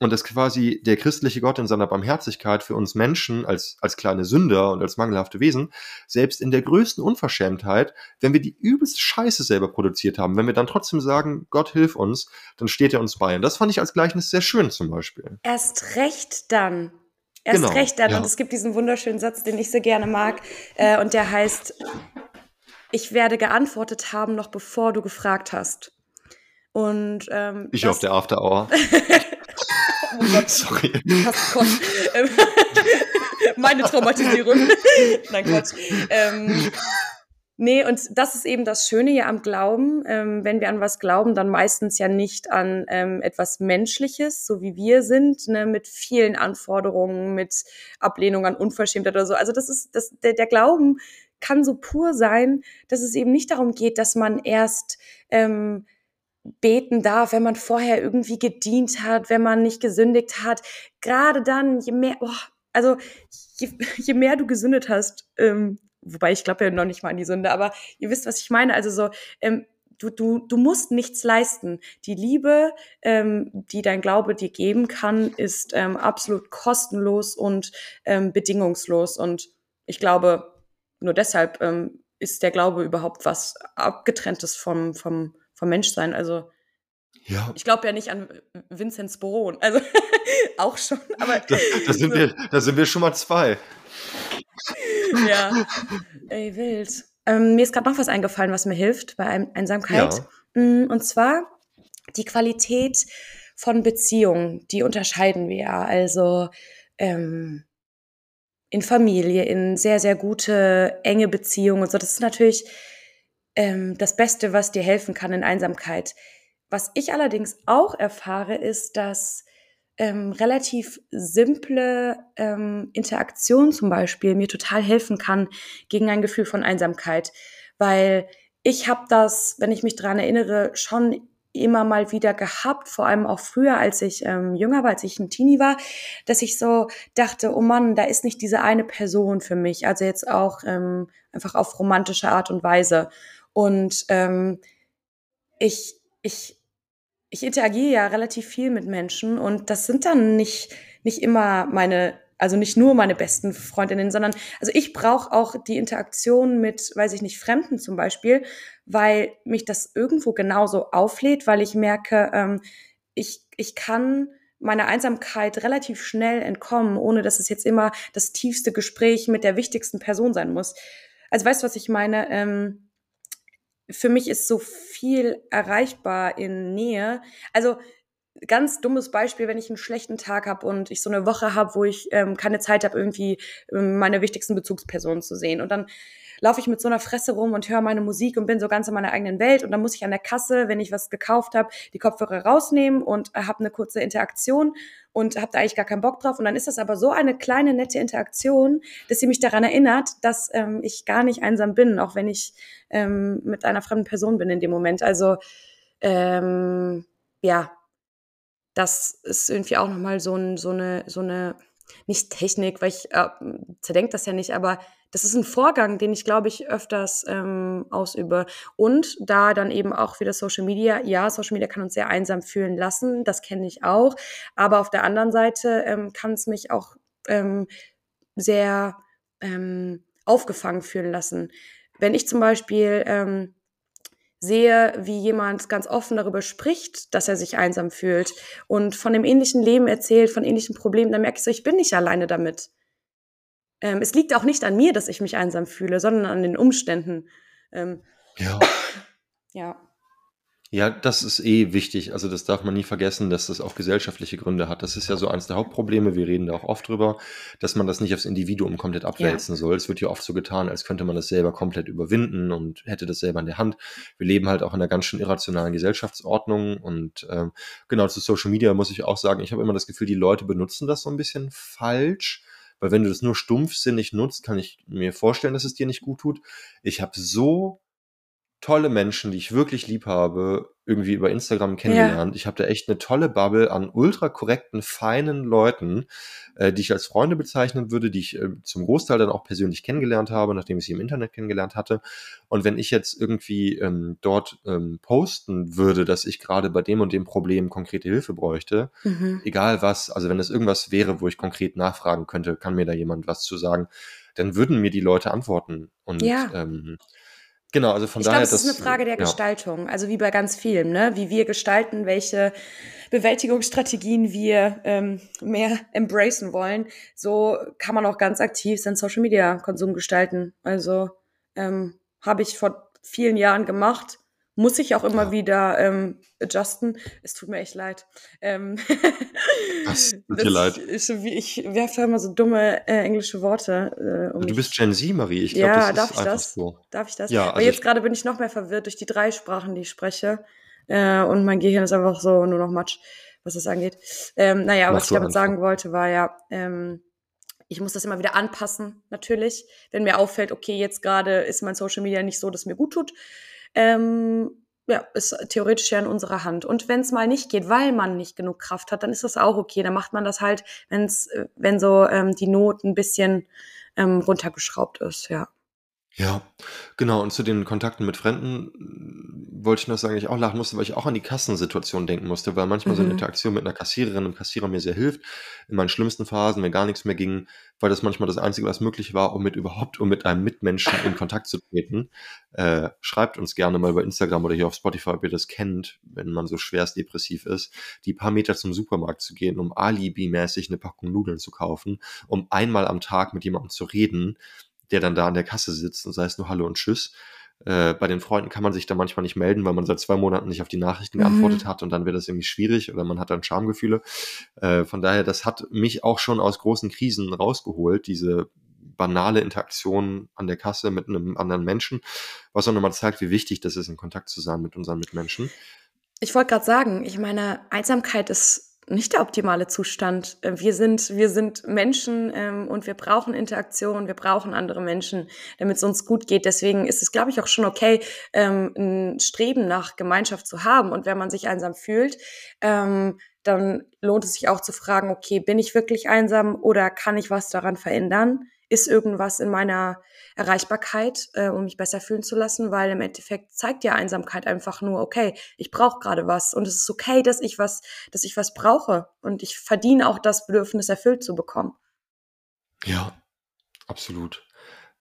Und dass quasi der christliche Gott in seiner Barmherzigkeit für uns Menschen als, als kleine Sünder und als mangelhafte Wesen, selbst in der größten Unverschämtheit, wenn wir die übelste Scheiße selber produziert haben, wenn wir dann trotzdem sagen, Gott hilf uns, dann steht er uns bei. Und das fand ich als Gleichnis sehr schön zum Beispiel. Erst recht dann. Erst Genau, recht dann. ja. Und es gibt diesen wunderschönen Satz, den ich so gerne mag. Äh, und der heißt, ich werde geantwortet haben, noch bevor du gefragt hast. Und ähm, Ich das- auf der After Hour. Oh Gott, Sorry. Hast Gott. Ähm, Meine Traumatisierung. Nein, Quatsch. Ähm, nee, und das ist eben das Schöne ja am Glauben. Ähm, wenn wir an was glauben, dann meistens ja nicht an ähm, etwas Menschliches, so wie wir sind, ne, mit vielen Anforderungen, mit Ablehnung an Unverschämtheit oder so. Also das ist, das, der, der Glauben kann so pur sein, dass es eben nicht darum geht, dass man erst ähm, beten darf, wenn man vorher irgendwie gedient hat, wenn man nicht gesündigt hat. Gerade dann, je mehr, oh, also je, je mehr du gesündet hast, ähm, wobei ich glaube ja noch nicht mal an die Sünde, aber ihr wisst, was ich meine. Also so, ähm, du, du, du musst nichts leisten. Die Liebe, ähm, die dein Glaube dir geben kann, ist ähm, absolut kostenlos und ähm, bedingungslos. Und ich glaube, nur deshalb ähm, ist der Glaube überhaupt was abgetrenntes vom, vom, vom Menschsein. Also Ja, ich glaube ja nicht an Vinzenz Boron. Also auch schon, aber da, da, sind wir, da sind wir schon mal zwei. ja. Ey, wild. Ähm, mir ist gerade noch was eingefallen, was mir hilft bei Ein Einsamkeit. Ja. Mm, Und zwar die Qualität von Beziehungen, die unterscheiden wir ja. Also ähm, in Familie, in sehr, sehr gute, enge Beziehungen und so. Das ist natürlich ähm, das Beste, was dir helfen kann in Einsamkeit. Was ich allerdings auch erfahre, ist, dass ähm, relativ simple ähm, Interaktion zum Beispiel mir total helfen kann gegen ein Gefühl von Einsamkeit. Weil ich habe das, wenn ich mich dran erinnere, schon immer mal wieder gehabt, vor allem auch früher, als ich ähm, jünger war, als ich ein Teenie war, dass ich so dachte, oh Mann, da ist nicht diese eine Person für mich. Also jetzt auch ähm, einfach auf romantische Art und Weise. Und ähm, ich, ich, ich interagiere ja relativ viel mit Menschen und das sind dann nicht, nicht immer meine also nicht nur meine besten Freundinnen, sondern also ich brauche auch die Interaktion mit, weiß ich nicht, Fremden zum Beispiel, weil mich das irgendwo genauso auflädt, weil ich merke, ähm, ich, ich kann meiner Einsamkeit relativ schnell entkommen, ohne dass es jetzt immer das tiefste Gespräch mit der wichtigsten Person sein muss. Also weißt du, was ich meine? Ähm, für mich ist so viel erreichbar in Nähe. Also ganz dummes Beispiel, wenn ich einen schlechten Tag habe und ich so eine Woche habe, wo ich ähm, keine Zeit habe, irgendwie ähm, meine wichtigsten Bezugspersonen zu sehen. Und dann laufe ich mit so einer Fresse rum und höre meine Musik und bin so ganz in meiner eigenen Welt. Und dann muss ich an der Kasse, wenn ich was gekauft habe, die Kopfhörer rausnehmen und äh, habe eine kurze Interaktion und habe da eigentlich gar keinen Bock drauf. Und dann ist das aber so eine kleine, nette Interaktion, dass sie mich daran erinnert, dass ähm, ich gar nicht einsam bin, auch wenn ich ähm, mit einer fremden Person bin in dem Moment. Also ähm, ja, das ist irgendwie auch nochmal so, ein, so, eine, so eine, nicht Technik, weil ich äh, zerdenke das ja nicht, aber das ist ein Vorgang, den ich, glaube ich, öfters ähm, ausübe. Und da dann eben auch wieder Social Media, ja, Social Media kann uns sehr einsam fühlen lassen, das kenne ich auch. Aber auf der anderen Seite ähm, kann es mich auch ähm, sehr ähm, aufgefangen fühlen lassen. Wenn ich zum Beispiel ähm, sehe, wie jemand ganz offen darüber spricht, dass er sich einsam fühlt und von dem ähnlichen Leben erzählt, von ähnlichen Problemen, dann merke ich so, ich bin nicht alleine damit. Ähm, es liegt auch nicht an mir, dass ich mich einsam fühle, sondern an den Umständen. Ähm, ja. Ja. Ja, das ist eh wichtig. Also das darf man nie vergessen, dass das auch gesellschaftliche Gründe hat. Das ist ja so eins der Hauptprobleme. Wir reden da auch oft drüber, dass man das nicht aufs Individuum komplett abwälzen ja. soll. Es wird ja oft so getan, als könnte man das selber komplett überwinden und hätte das selber in der Hand. Wir leben halt auch in einer ganz schön irrationalen Gesellschaftsordnung und ähm, genau zu Social Media muss ich auch sagen, ich habe immer das Gefühl, die Leute benutzen das so ein bisschen falsch. Weil wenn du das nur stumpfsinnig nutzt, kann ich mir vorstellen, dass es dir nicht gut tut. Ich habe so tolle Menschen, die ich wirklich lieb habe, irgendwie über Instagram kennengelernt. Ja. Ich habe da echt eine tolle Bubble an ultra korrekten, feinen Leuten, äh, die ich als Freunde bezeichnen würde, die ich äh, zum Großteil dann auch persönlich kennengelernt habe, nachdem ich sie im Internet kennengelernt hatte. Und wenn ich jetzt irgendwie ähm, dort ähm, posten würde, dass ich gerade bei dem und dem Problem konkrete Hilfe bräuchte, mhm. egal was, also wenn es irgendwas wäre, wo ich konkret nachfragen könnte, kann mir da jemand was zu sagen, dann würden mir die Leute antworten. Und ja. ähm, Genau, also von ich daher. Ich glaube, es ist eine Frage der ja. Gestaltung. Also wie bei ganz vielen, ne? Wie wir gestalten, welche Bewältigungsstrategien wir ähm, mehr embracen wollen. So kann man auch ganz aktiv seinen Social Media Konsum gestalten. Also ähm, habe ich vor vielen Jahren gemacht muss ich auch immer ja. wieder ähm, adjusten. Es tut mir echt leid. Ähm, Was tut dir leid? Ich, ich werfe immer so dumme äh, englische Worte. Äh, um du bist Gen Z, Marie. Ich glaube, ja, das darf ist ich das? So. Darf ich das? Ja, also Aber jetzt gerade bin ich noch mehr verwirrt durch die drei Sprachen, die ich spreche. Äh, und mein Gehirn ist einfach so nur noch Matsch, was das angeht. Ähm, naja, was ich damit einfach. sagen wollte, war ja, ähm, ich muss das immer wieder anpassen, natürlich. Wenn mir auffällt, okay, jetzt gerade ist mein Social Media nicht so, dass mir gut tut, ähm, ja, ist theoretisch ja in unserer Hand. Und wenn es mal nicht geht, weil man nicht genug Kraft hat, dann ist das auch okay. Dann macht man das halt, wenn's, äh, wenn so ähm, die Not ein bisschen ähm, runtergeschraubt ist, ja. Ja, genau. Und zu den Kontakten mit Fremden wollte ich noch sagen, ich auch lachen musste, weil ich auch an die Kassensituation denken musste, weil manchmal so eine mhm. Interaktion mit einer Kassiererin und Kassierer mir sehr hilft. In meinen schlimmsten Phasen, wenn gar nichts mehr ging, weil das manchmal das Einzige, was möglich war, um mit überhaupt, um mit einem Mitmenschen in Kontakt zu treten. Äh, schreibt uns gerne mal bei Instagram oder hier auf Spotify, ob ihr das kennt, wenn man so schwerst depressiv ist, die paar Meter zum Supermarkt zu gehen, um alibimäßig eine Packung Nudeln zu kaufen, um einmal am Tag mit jemandem zu reden, der dann da an der Kasse sitzt und sei es nur Hallo und Tschüss. Äh, bei den Freunden kann man sich da manchmal nicht melden, weil man seit zwei Monaten nicht auf die Nachrichten mhm. geantwortet hat und dann wird das irgendwie schwierig oder man hat dann Schamgefühle. Äh, von daher, das hat mich auch schon aus großen Krisen rausgeholt, diese banale Interaktion an der Kasse mit einem anderen Menschen, was auch nochmal zeigt, wie wichtig das ist, in Kontakt zu sein mit unseren Mitmenschen. Ich wollte gerade sagen, ich meine, Einsamkeit ist nicht der optimale Zustand. Äh, wir sind, wir sind Menschen ähm, und wir brauchen Interaktion, wir brauchen andere Menschen, damit es uns gut geht. Deswegen ist es, glaube ich, auch schon okay, ähm, ein Streben nach Gemeinschaft zu haben. Und wenn man sich einsam fühlt, ähm, dann lohnt es sich auch zu fragen, okay, bin ich wirklich einsam oder kann ich was daran verändern? Ist irgendwas in meiner Erreichbarkeit, äh, um mich besser fühlen zu lassen? Weil im Endeffekt zeigt ja Einsamkeit einfach nur, okay, ich brauche gerade was und es ist okay, dass ich was, dass ich was brauche und ich verdiene auch das Bedürfnis erfüllt zu bekommen. Ja, absolut.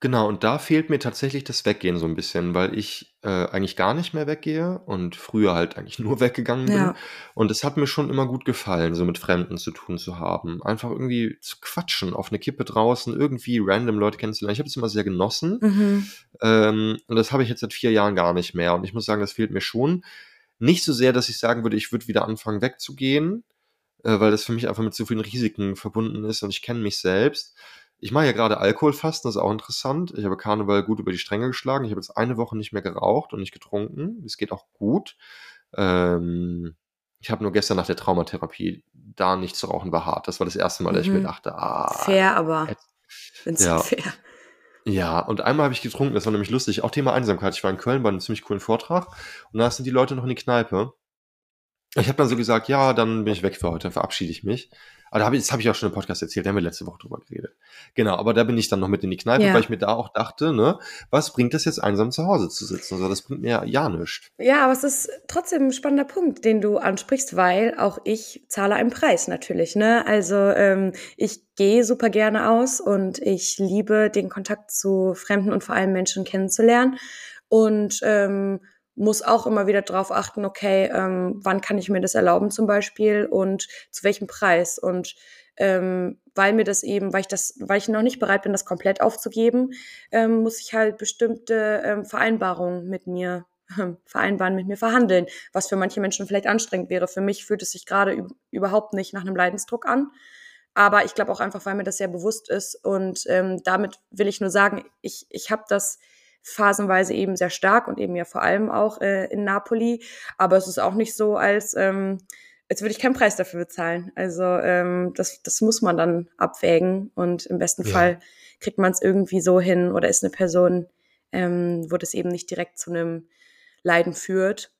Genau, und da fehlt mir tatsächlich das Weggehen so ein bisschen, weil ich, äh, eigentlich gar nicht mehr weggehe und früher halt eigentlich nur weggegangen bin. Ja. Und es hat mir schon immer gut gefallen, so mit Fremden zu tun zu haben. Einfach irgendwie zu quatschen, auf eine Kippe draußen, irgendwie random Leute kennenzulernen. Ich habe es immer sehr genossen. Mhm. Ähm, und das habe ich jetzt seit vier Jahren gar nicht mehr. Und ich muss sagen, das fehlt mir schon. Nicht so sehr, dass ich sagen würde, ich würde wieder anfangen wegzugehen, äh, weil das für mich einfach mit zu vielen Risiken verbunden ist und ich kenne mich selbst. Ich mache ja gerade Alkoholfasten, das ist auch interessant. Ich habe Karneval gut über die Stränge geschlagen. Ich habe jetzt eine Woche nicht mehr geraucht und nicht getrunken. Es geht auch gut. Ähm, ich habe nur gestern nach der Traumatherapie da nicht zu rauchen war hart. Das war das erste Mal, dass ich mir mhm. dachte, ah. Fair, aber. Wenn's ja. fair. Ja, und einmal habe ich getrunken, das war nämlich lustig. Auch Thema Einsamkeit. Ich war in Köln bei einem ziemlich coolen Vortrag und da sind die Leute noch in die Kneipe. Ich habe dann so gesagt, ja, dann bin ich weg für heute, dann verabschiede ich mich. Aber da hab ich, das habe ich auch schon im Podcast erzählt, da haben wir letzte Woche drüber geredet. Genau, aber da bin ich dann noch mit in die Kneipe, ja. weil ich mir da auch dachte, ne, was bringt das jetzt einsam zu Hause zu sitzen? Also das bringt mir ja nichts. Ja, aber es ist trotzdem ein spannender Punkt, den du ansprichst, weil auch ich zahle einen Preis natürlich, ne? Also ähm, ich gehe super gerne aus und ich liebe den Kontakt zu Fremden und vor allem Menschen kennenzulernen. Und ähm, muss auch immer wieder darauf achten, okay, ähm, wann kann ich mir das erlauben zum Beispiel und zu welchem Preis. Und ähm, weil mir das eben, weil ich das, weil ich noch nicht bereit bin, das komplett aufzugeben, ähm, muss ich halt bestimmte ähm, Vereinbarungen mit mir ähm, vereinbaren, mit mir verhandeln, was für manche Menschen vielleicht anstrengend wäre. Für mich fühlt es sich gerade überhaupt nicht nach einem Leidensdruck an. Aber ich glaube auch einfach, weil mir das sehr bewusst ist. Und ähm, damit will ich nur sagen, ich, ich habe das phasenweise eben sehr stark und eben ja vor allem auch äh, in Napoli. Aber es ist auch nicht so, als, ähm, als würde ich keinen Preis dafür bezahlen. Also ähm, das, das muss man dann abwägen und im besten ja. Fall kriegt man es irgendwie so hin oder ist eine Person, ähm, wo das eben nicht direkt zu einem Leiden führt.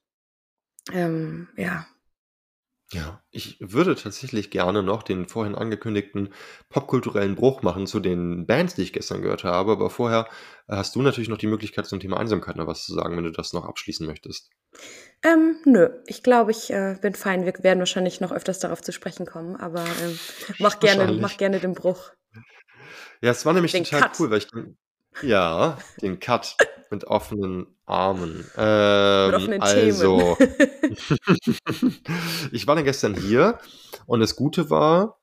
Ähm, ja, ja, ich würde tatsächlich gerne noch den vorhin angekündigten popkulturellen Bruch machen zu den Bands, die ich gestern gehört habe, aber vorher äh, hast du natürlich noch die Möglichkeit zum Thema Einsamkeit noch was zu sagen, wenn du das noch abschließen möchtest. Ähm, nö, ich glaube, ich äh, bin fein. Wir werden wahrscheinlich noch öfters darauf zu sprechen kommen, aber ähm, mach gerne, mach gerne den Bruch. Ja, es war nämlich Den total Cut. cool, weil ich ja, den Cut mit offenen Armen. Ähm, mit offenen also, ich war dann gestern hier und das Gute war,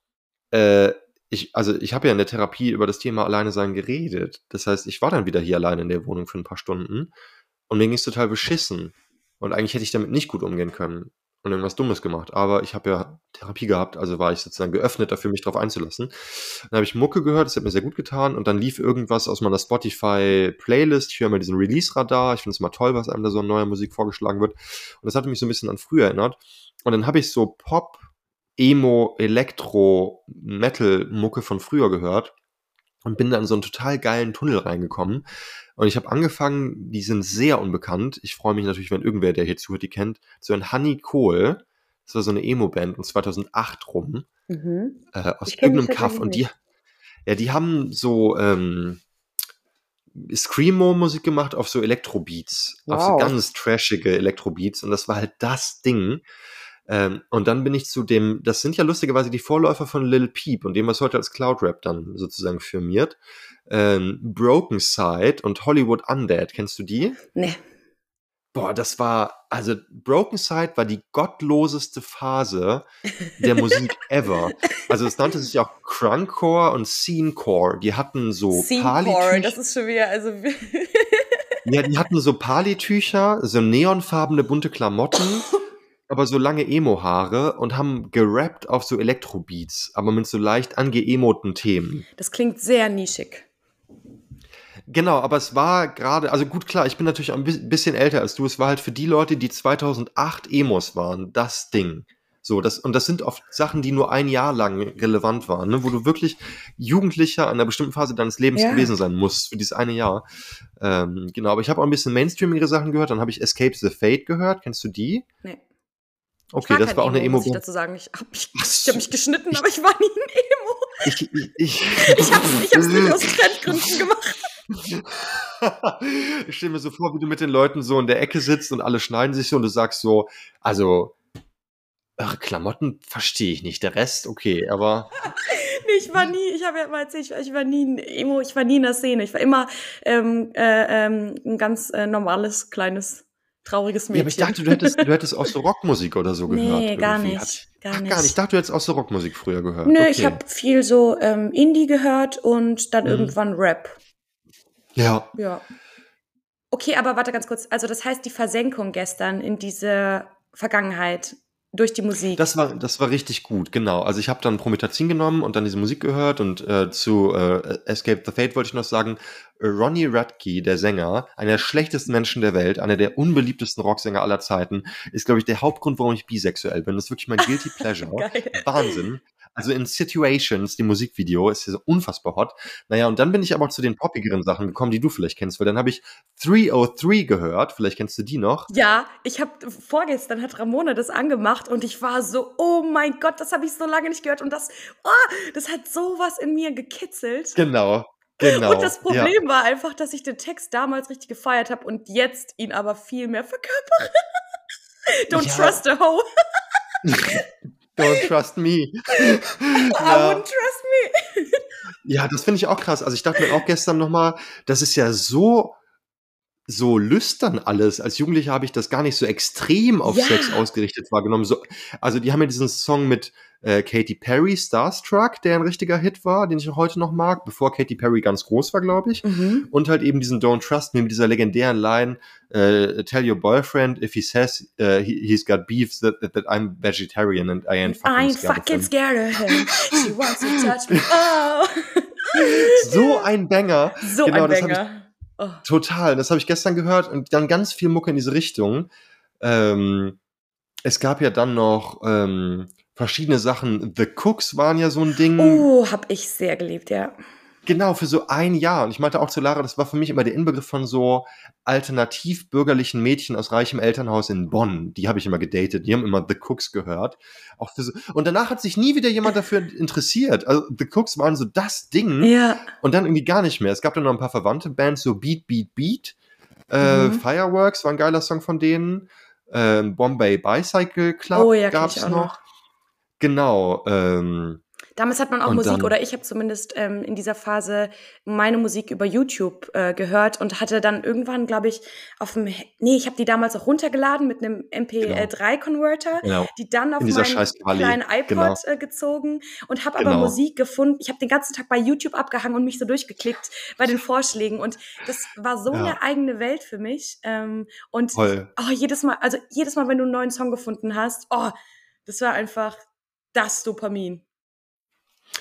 äh, ich, also ich habe ja in der Therapie über das Thema Alleine sein geredet. Das heißt, ich war dann wieder hier alleine in der Wohnung für ein paar Stunden und mir ging es total beschissen. Und eigentlich hätte ich damit nicht gut umgehen können und irgendwas Dummes gemacht. Aber ich habe ja Therapie gehabt, also war ich sozusagen geöffnet dafür, mich darauf einzulassen. Dann habe ich Mucke gehört, das hat mir sehr gut getan. Und dann lief irgendwas aus meiner Spotify-Playlist. Ich höre mal diesen Release-Radar. Ich finde es immer toll, was einem da so an neuer Musik vorgeschlagen wird. Und das hatte mich so ein bisschen an früher erinnert. Und dann habe ich so Pop, Emo, Elektro, Metal-Mucke von früher gehört und bin dann in so einen total geilen Tunnel reingekommen. Und ich habe angefangen, die sind sehr unbekannt. Ich freue mich natürlich, wenn irgendwer, der hier zuhört, die kennt, so ein Honey Cole. Das war so eine Emo-Band und 2008 rum. Mhm. Äh, aus irgendeinem Kaff. Und die, ja, die haben so ähm, Screamo-Musik gemacht auf so Elektrobeats. Wow. Auf so ganz trashige Elektrobeats. Und das war halt das Ding. Ähm, und dann bin ich zu dem, das sind ja lustigerweise die Vorläufer von Lil Peep und dem, was heute als Cloud Rap dann sozusagen firmiert. Ähm, Broken Side und Hollywood Undead, kennst du die? Nee. Boah, das war, also Broken Side war die gottloseste Phase der Musik ever. Also es nannte sich auch Crunkcore und Scenecore. Die hatten so Scenecore, das ist schon wieder, also Ja, die hatten so Palitücher, so neonfarbene bunte Klamotten aber so lange Emo-Haare und haben gerappt auf so Elektrobeats, aber mit so leicht angeemoten Themen. Das klingt sehr nischig. Genau, aber es war gerade, also gut klar, ich bin natürlich ein bisschen älter als du. Es war halt für die Leute, die 2008 Emos waren, das Ding. So, das, und das sind oft Sachen, die nur ein Jahr lang relevant waren, ne? wo du wirklich Jugendlicher an einer bestimmten Phase deines Lebens Ja. gewesen sein musst für dieses eine Jahr. Ähm, genau, aber ich habe auch ein bisschen mainstreamigere Sachen gehört. Dann habe ich Escape the Fate gehört. Kennst du die? Nee. Ich Okay, das war auch eine Emo, Emo. muss ich dazu sagen. Ich habe mich, ich hab mich geschnitten, aber ich war nie ein Emo. Ich, ich, ich, Ich habe ich hab's nicht aus Trendgründen gemacht. Ich stelle mir so vor, wie du mit den Leuten so in der Ecke sitzt und alle schneiden sich so und du sagst so, also, eure Klamotten verstehe ich nicht, der Rest, okay, aber ich war nie, ich habe ja mal erzählt, ich war, nie ein Emo, ich war nie in der Szene. Ich war immer ähm, äh, ähm, ein ganz äh, normales, kleines, trauriges Mädchen. Ja, aber ich dachte, du hättest, du hättest auch so Rockmusik oder so gehört. Nee, gar irgendwie. nicht. Gar Ach, nicht. gar nicht. Ich dachte, du hättest auch so Rockmusik früher gehört. Nö, okay. ich habe viel so ähm, Indie gehört und dann Mhm. irgendwann Rap. Ja, Ja. Okay, aber warte ganz kurz. Also das heißt, die Versenkung gestern in diese Vergangenheit durch die Musik. das war, das war richtig gut, genau. Also ich habe dann Promethazin genommen und dann diese Musik gehört und äh, zu äh, Escape the Fate wollte ich noch sagen, Ronnie Radke, der Sänger, einer der schlechtesten Menschen der Welt, einer der unbeliebtesten Rocksänger aller Zeiten, ist, glaube ich, der Hauptgrund, warum ich bisexuell bin. Das ist wirklich mein Guilty Pleasure. Wahnsinn. Also in Situations, die Musikvideo, ist ja so unfassbar hot. Naja, und dann bin ich aber zu den poppigeren Sachen gekommen, die du vielleicht kennst, weil dann habe ich 303 gehört, vielleicht kennst du die noch. Ja, ich habe vorgestern hat Ramona das angemacht und ich war so, oh mein Gott, das habe ich so lange nicht gehört und das, oh, das hat sowas in mir gekitzelt. Genau, genau. Und das Problem war einfach, dass ich den Text damals richtig gefeiert habe und jetzt ihn aber viel mehr verkörpere. Don't Ja. trust a hoe. Don't trust me. I ja, wouldn't trust me. ja, das finde ich auch krass. Also ich dachte mir auch gestern nochmal, das ist ja so, so lüstern alles. Als Jugendlicher habe ich das gar nicht so extrem auf Ja. Sex ausgerichtet wahrgenommen. So, also die haben ja diesen Song mit äh, Katy Perry, Starstruck, der ein richtiger Hit war, den ich auch heute noch mag, bevor Katy Perry ganz groß war, glaube ich. Mhm. Und halt eben diesen Don't Trust Me mit dieser legendären Line, äh, tell your boyfriend if he says uh, he, he's got beef that, that, that I'm vegetarian and I ain't fucking I'm scared of fucking him. scared of him. She wants to touch me. Oh. So ein Banger. So Genau, ein das hab ich- Banger. Oh. Total. Das habe ich gestern gehört und dann ganz viel Mucke in diese Richtung. Ähm, es gab ja dann noch ähm, verschiedene Sachen. The Cooks waren ja so ein Ding. Oh, hab ich sehr geliebt, ja. Genau, für so ein Jahr. Und ich meinte auch zu Lara, das war für mich immer der Inbegriff von so alternativ bürgerlichen Mädchen aus reichem Elternhaus in Bonn. Die habe ich immer gedatet. Die haben immer The Cooks gehört. Auch für so und danach hat sich nie wieder jemand dafür interessiert. Also The Cooks waren so das Ding. Ja. Und dann irgendwie gar nicht mehr. Es gab dann noch ein paar verwandte Bands, so Beat, Beat, Beat. Äh, Mhm. Fireworks war ein geiler Song von denen. Ähm, Bombay Bicycle Club Oh ja, ich auch noch. noch. Genau. Ähm, Damals hat man auch Musik, dann- oder ich habe zumindest ähm, in dieser Phase meine Musik über YouTube äh, gehört und hatte dann irgendwann, glaube ich, auf dem, nee, ich habe die damals auch runtergeladen mit einem MP3-Converter, genau. die dann auf meinen kleinen iPod genau. äh, gezogen und habe aber Genau. Musik gefunden. Ich habe den ganzen Tag bei YouTube abgehangen und mich so durchgeklickt bei den Vorschlägen und das war so Ja. eine eigene Welt für mich. Ähm, und oh, jedes Mal, also jedes Mal, wenn du einen neuen Song gefunden hast, oh, das war einfach das Dopamin.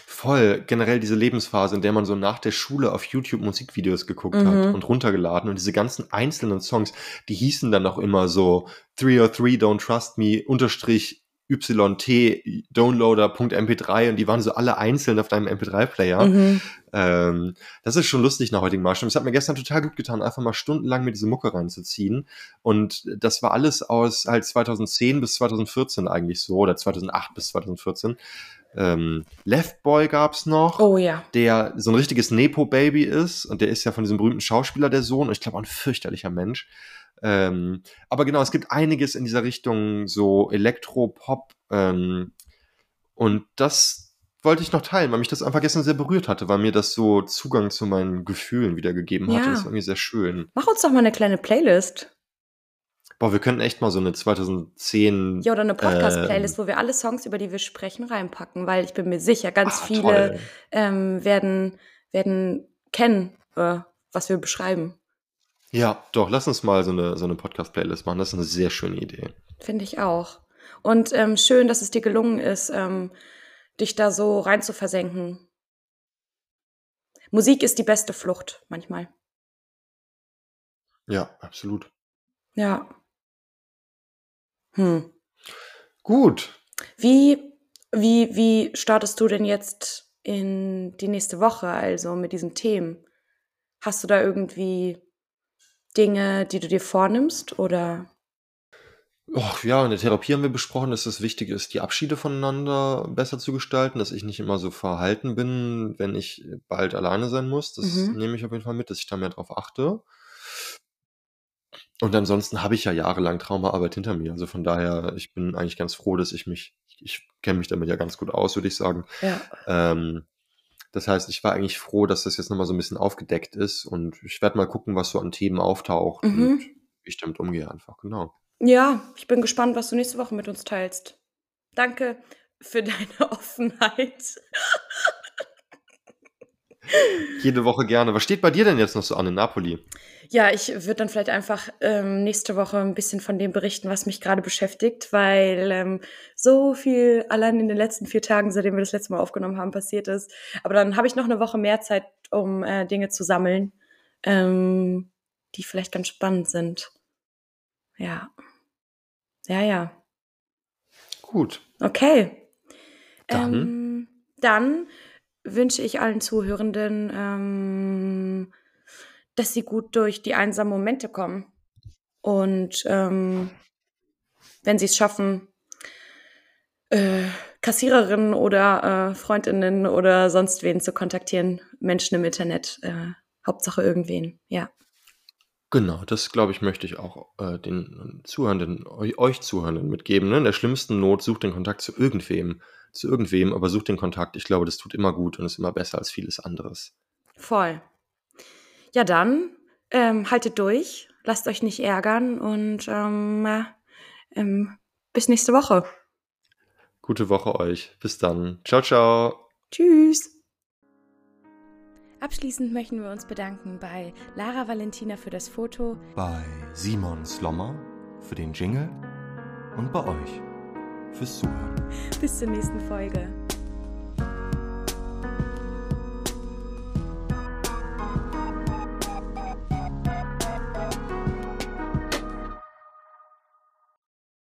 Voll, generell diese Lebensphase, in der man so nach der Schule auf YouTube Musikvideos geguckt Mhm. hat und runtergeladen und diese ganzen einzelnen Songs, die hießen dann auch immer so 303 Don't Trust Me unterstrich YT Downloader.mp3 und die waren so alle einzeln auf deinem MP3-Player. Mhm. Ähm, das ist schon lustig nach heutigem Maßstab. Es hat mir gestern total gut getan, einfach mal stundenlang mir diese Mucke reinzuziehen. Und das war alles aus halt 2010 bis 2014 eigentlich so, oder 2008 bis 2014. Ähm, Left Boy gab's noch, Oh ja. der so ein richtiges Nepo-Baby ist. Und der ist ja von diesem berühmten Schauspieler der Sohn. Und ich glaube auch ein fürchterlicher Mensch. Ähm, aber genau, es gibt einiges in dieser Richtung, so Elektro-Pop. Ähm, und das wollte ich noch teilen, weil mich das einfach gestern sehr berührt hatte, weil mir das so Zugang zu meinen Gefühlen wiedergegeben hatte. Ja. Das war irgendwie sehr schön. Mach uns doch mal eine kleine Playlist. Boah, wir könnten echt mal so eine 2010. Ja, oder eine Podcast-Playlist, Ähm. wo wir alle Songs, über die wir sprechen, reinpacken, weil ich bin mir sicher, ganz Ah, viele ähm, werden, werden kennen, äh, was wir beschreiben. Ja, doch, lass uns mal so eine, so eine Podcast-Playlist machen. Das ist eine sehr schöne Idee. Finde ich auch. Und ähm, schön, dass es dir gelungen ist, ähm, dich da so rein zu versenken. Musik ist die beste Flucht manchmal. Ja, absolut. Ja. Hm. Gut. Wie, wie, wie startest du denn jetzt in die nächste Woche, also mit diesen Themen? Hast du da irgendwie Dinge, die du dir vornimmst oder? Och, ja, in der Therapie haben wir besprochen, dass es wichtig ist, die Abschiede voneinander besser zu gestalten, dass ich nicht immer so verhalten bin, wenn ich bald alleine sein muss. Das Mhm. nehme ich auf jeden Fall mit, dass ich da mehr drauf achte. Und ansonsten habe ich ja jahrelang Traumaarbeit hinter mir. Also von daher, ich bin eigentlich ganz froh, dass ich mich, ich kenne mich damit ja ganz gut aus, würde ich sagen. Ja. Ähm, das heißt, ich war eigentlich froh, dass das jetzt nochmal so ein bisschen aufgedeckt ist und ich werde mal gucken, was so an Themen auftaucht und Mhm. wie ich damit umgehe einfach, genau. Ja, ich bin gespannt, was du nächste Woche mit uns teilst. Danke für deine Offenheit. Jede Woche gerne. Was steht bei dir denn jetzt noch so an in Napoli? Ja, ich würde dann vielleicht einfach ähm, nächste Woche ein bisschen von dem berichten, was mich gerade beschäftigt, weil ähm, so viel allein in den letzten vier Tagen, seitdem wir das letzte Mal aufgenommen haben, passiert ist. Aber dann habe ich noch eine Woche mehr Zeit, um äh, Dinge zu sammeln, ähm, die vielleicht ganz spannend sind. Ja. Ja, ja. Gut. Okay. Dann? Ähm, dann wünsche ich allen Zuhörenden, ähm, dass sie gut durch die einsamen Momente kommen. Und ähm, wenn sie es schaffen, äh, Kassiererinnen oder äh, Freundinnen oder sonst wen zu kontaktieren, Menschen im Internet, äh, Hauptsache irgendwen, ja. Genau, das glaube ich, möchte ich auch äh, den Zuhörenden, eu- euch Zuhörenden mitgeben. Ne? In der schlimmsten Not sucht den Kontakt zu irgendwem, zu irgendwem, aber sucht den Kontakt. Ich glaube, das tut immer gut und ist immer besser als vieles anderes. Voll. Ja, dann ähm, haltet durch, lasst euch nicht ärgern und ähm, äh, ähm, bis nächste Woche. Gute Woche euch. Bis dann. Ciao, ciao. Tschüss. Abschließend möchten wir uns bedanken bei Lara Valentina für das Foto, bei Simon Slommer für den Jingle und bei euch fürs Zuhören. Bis zur nächsten Folge.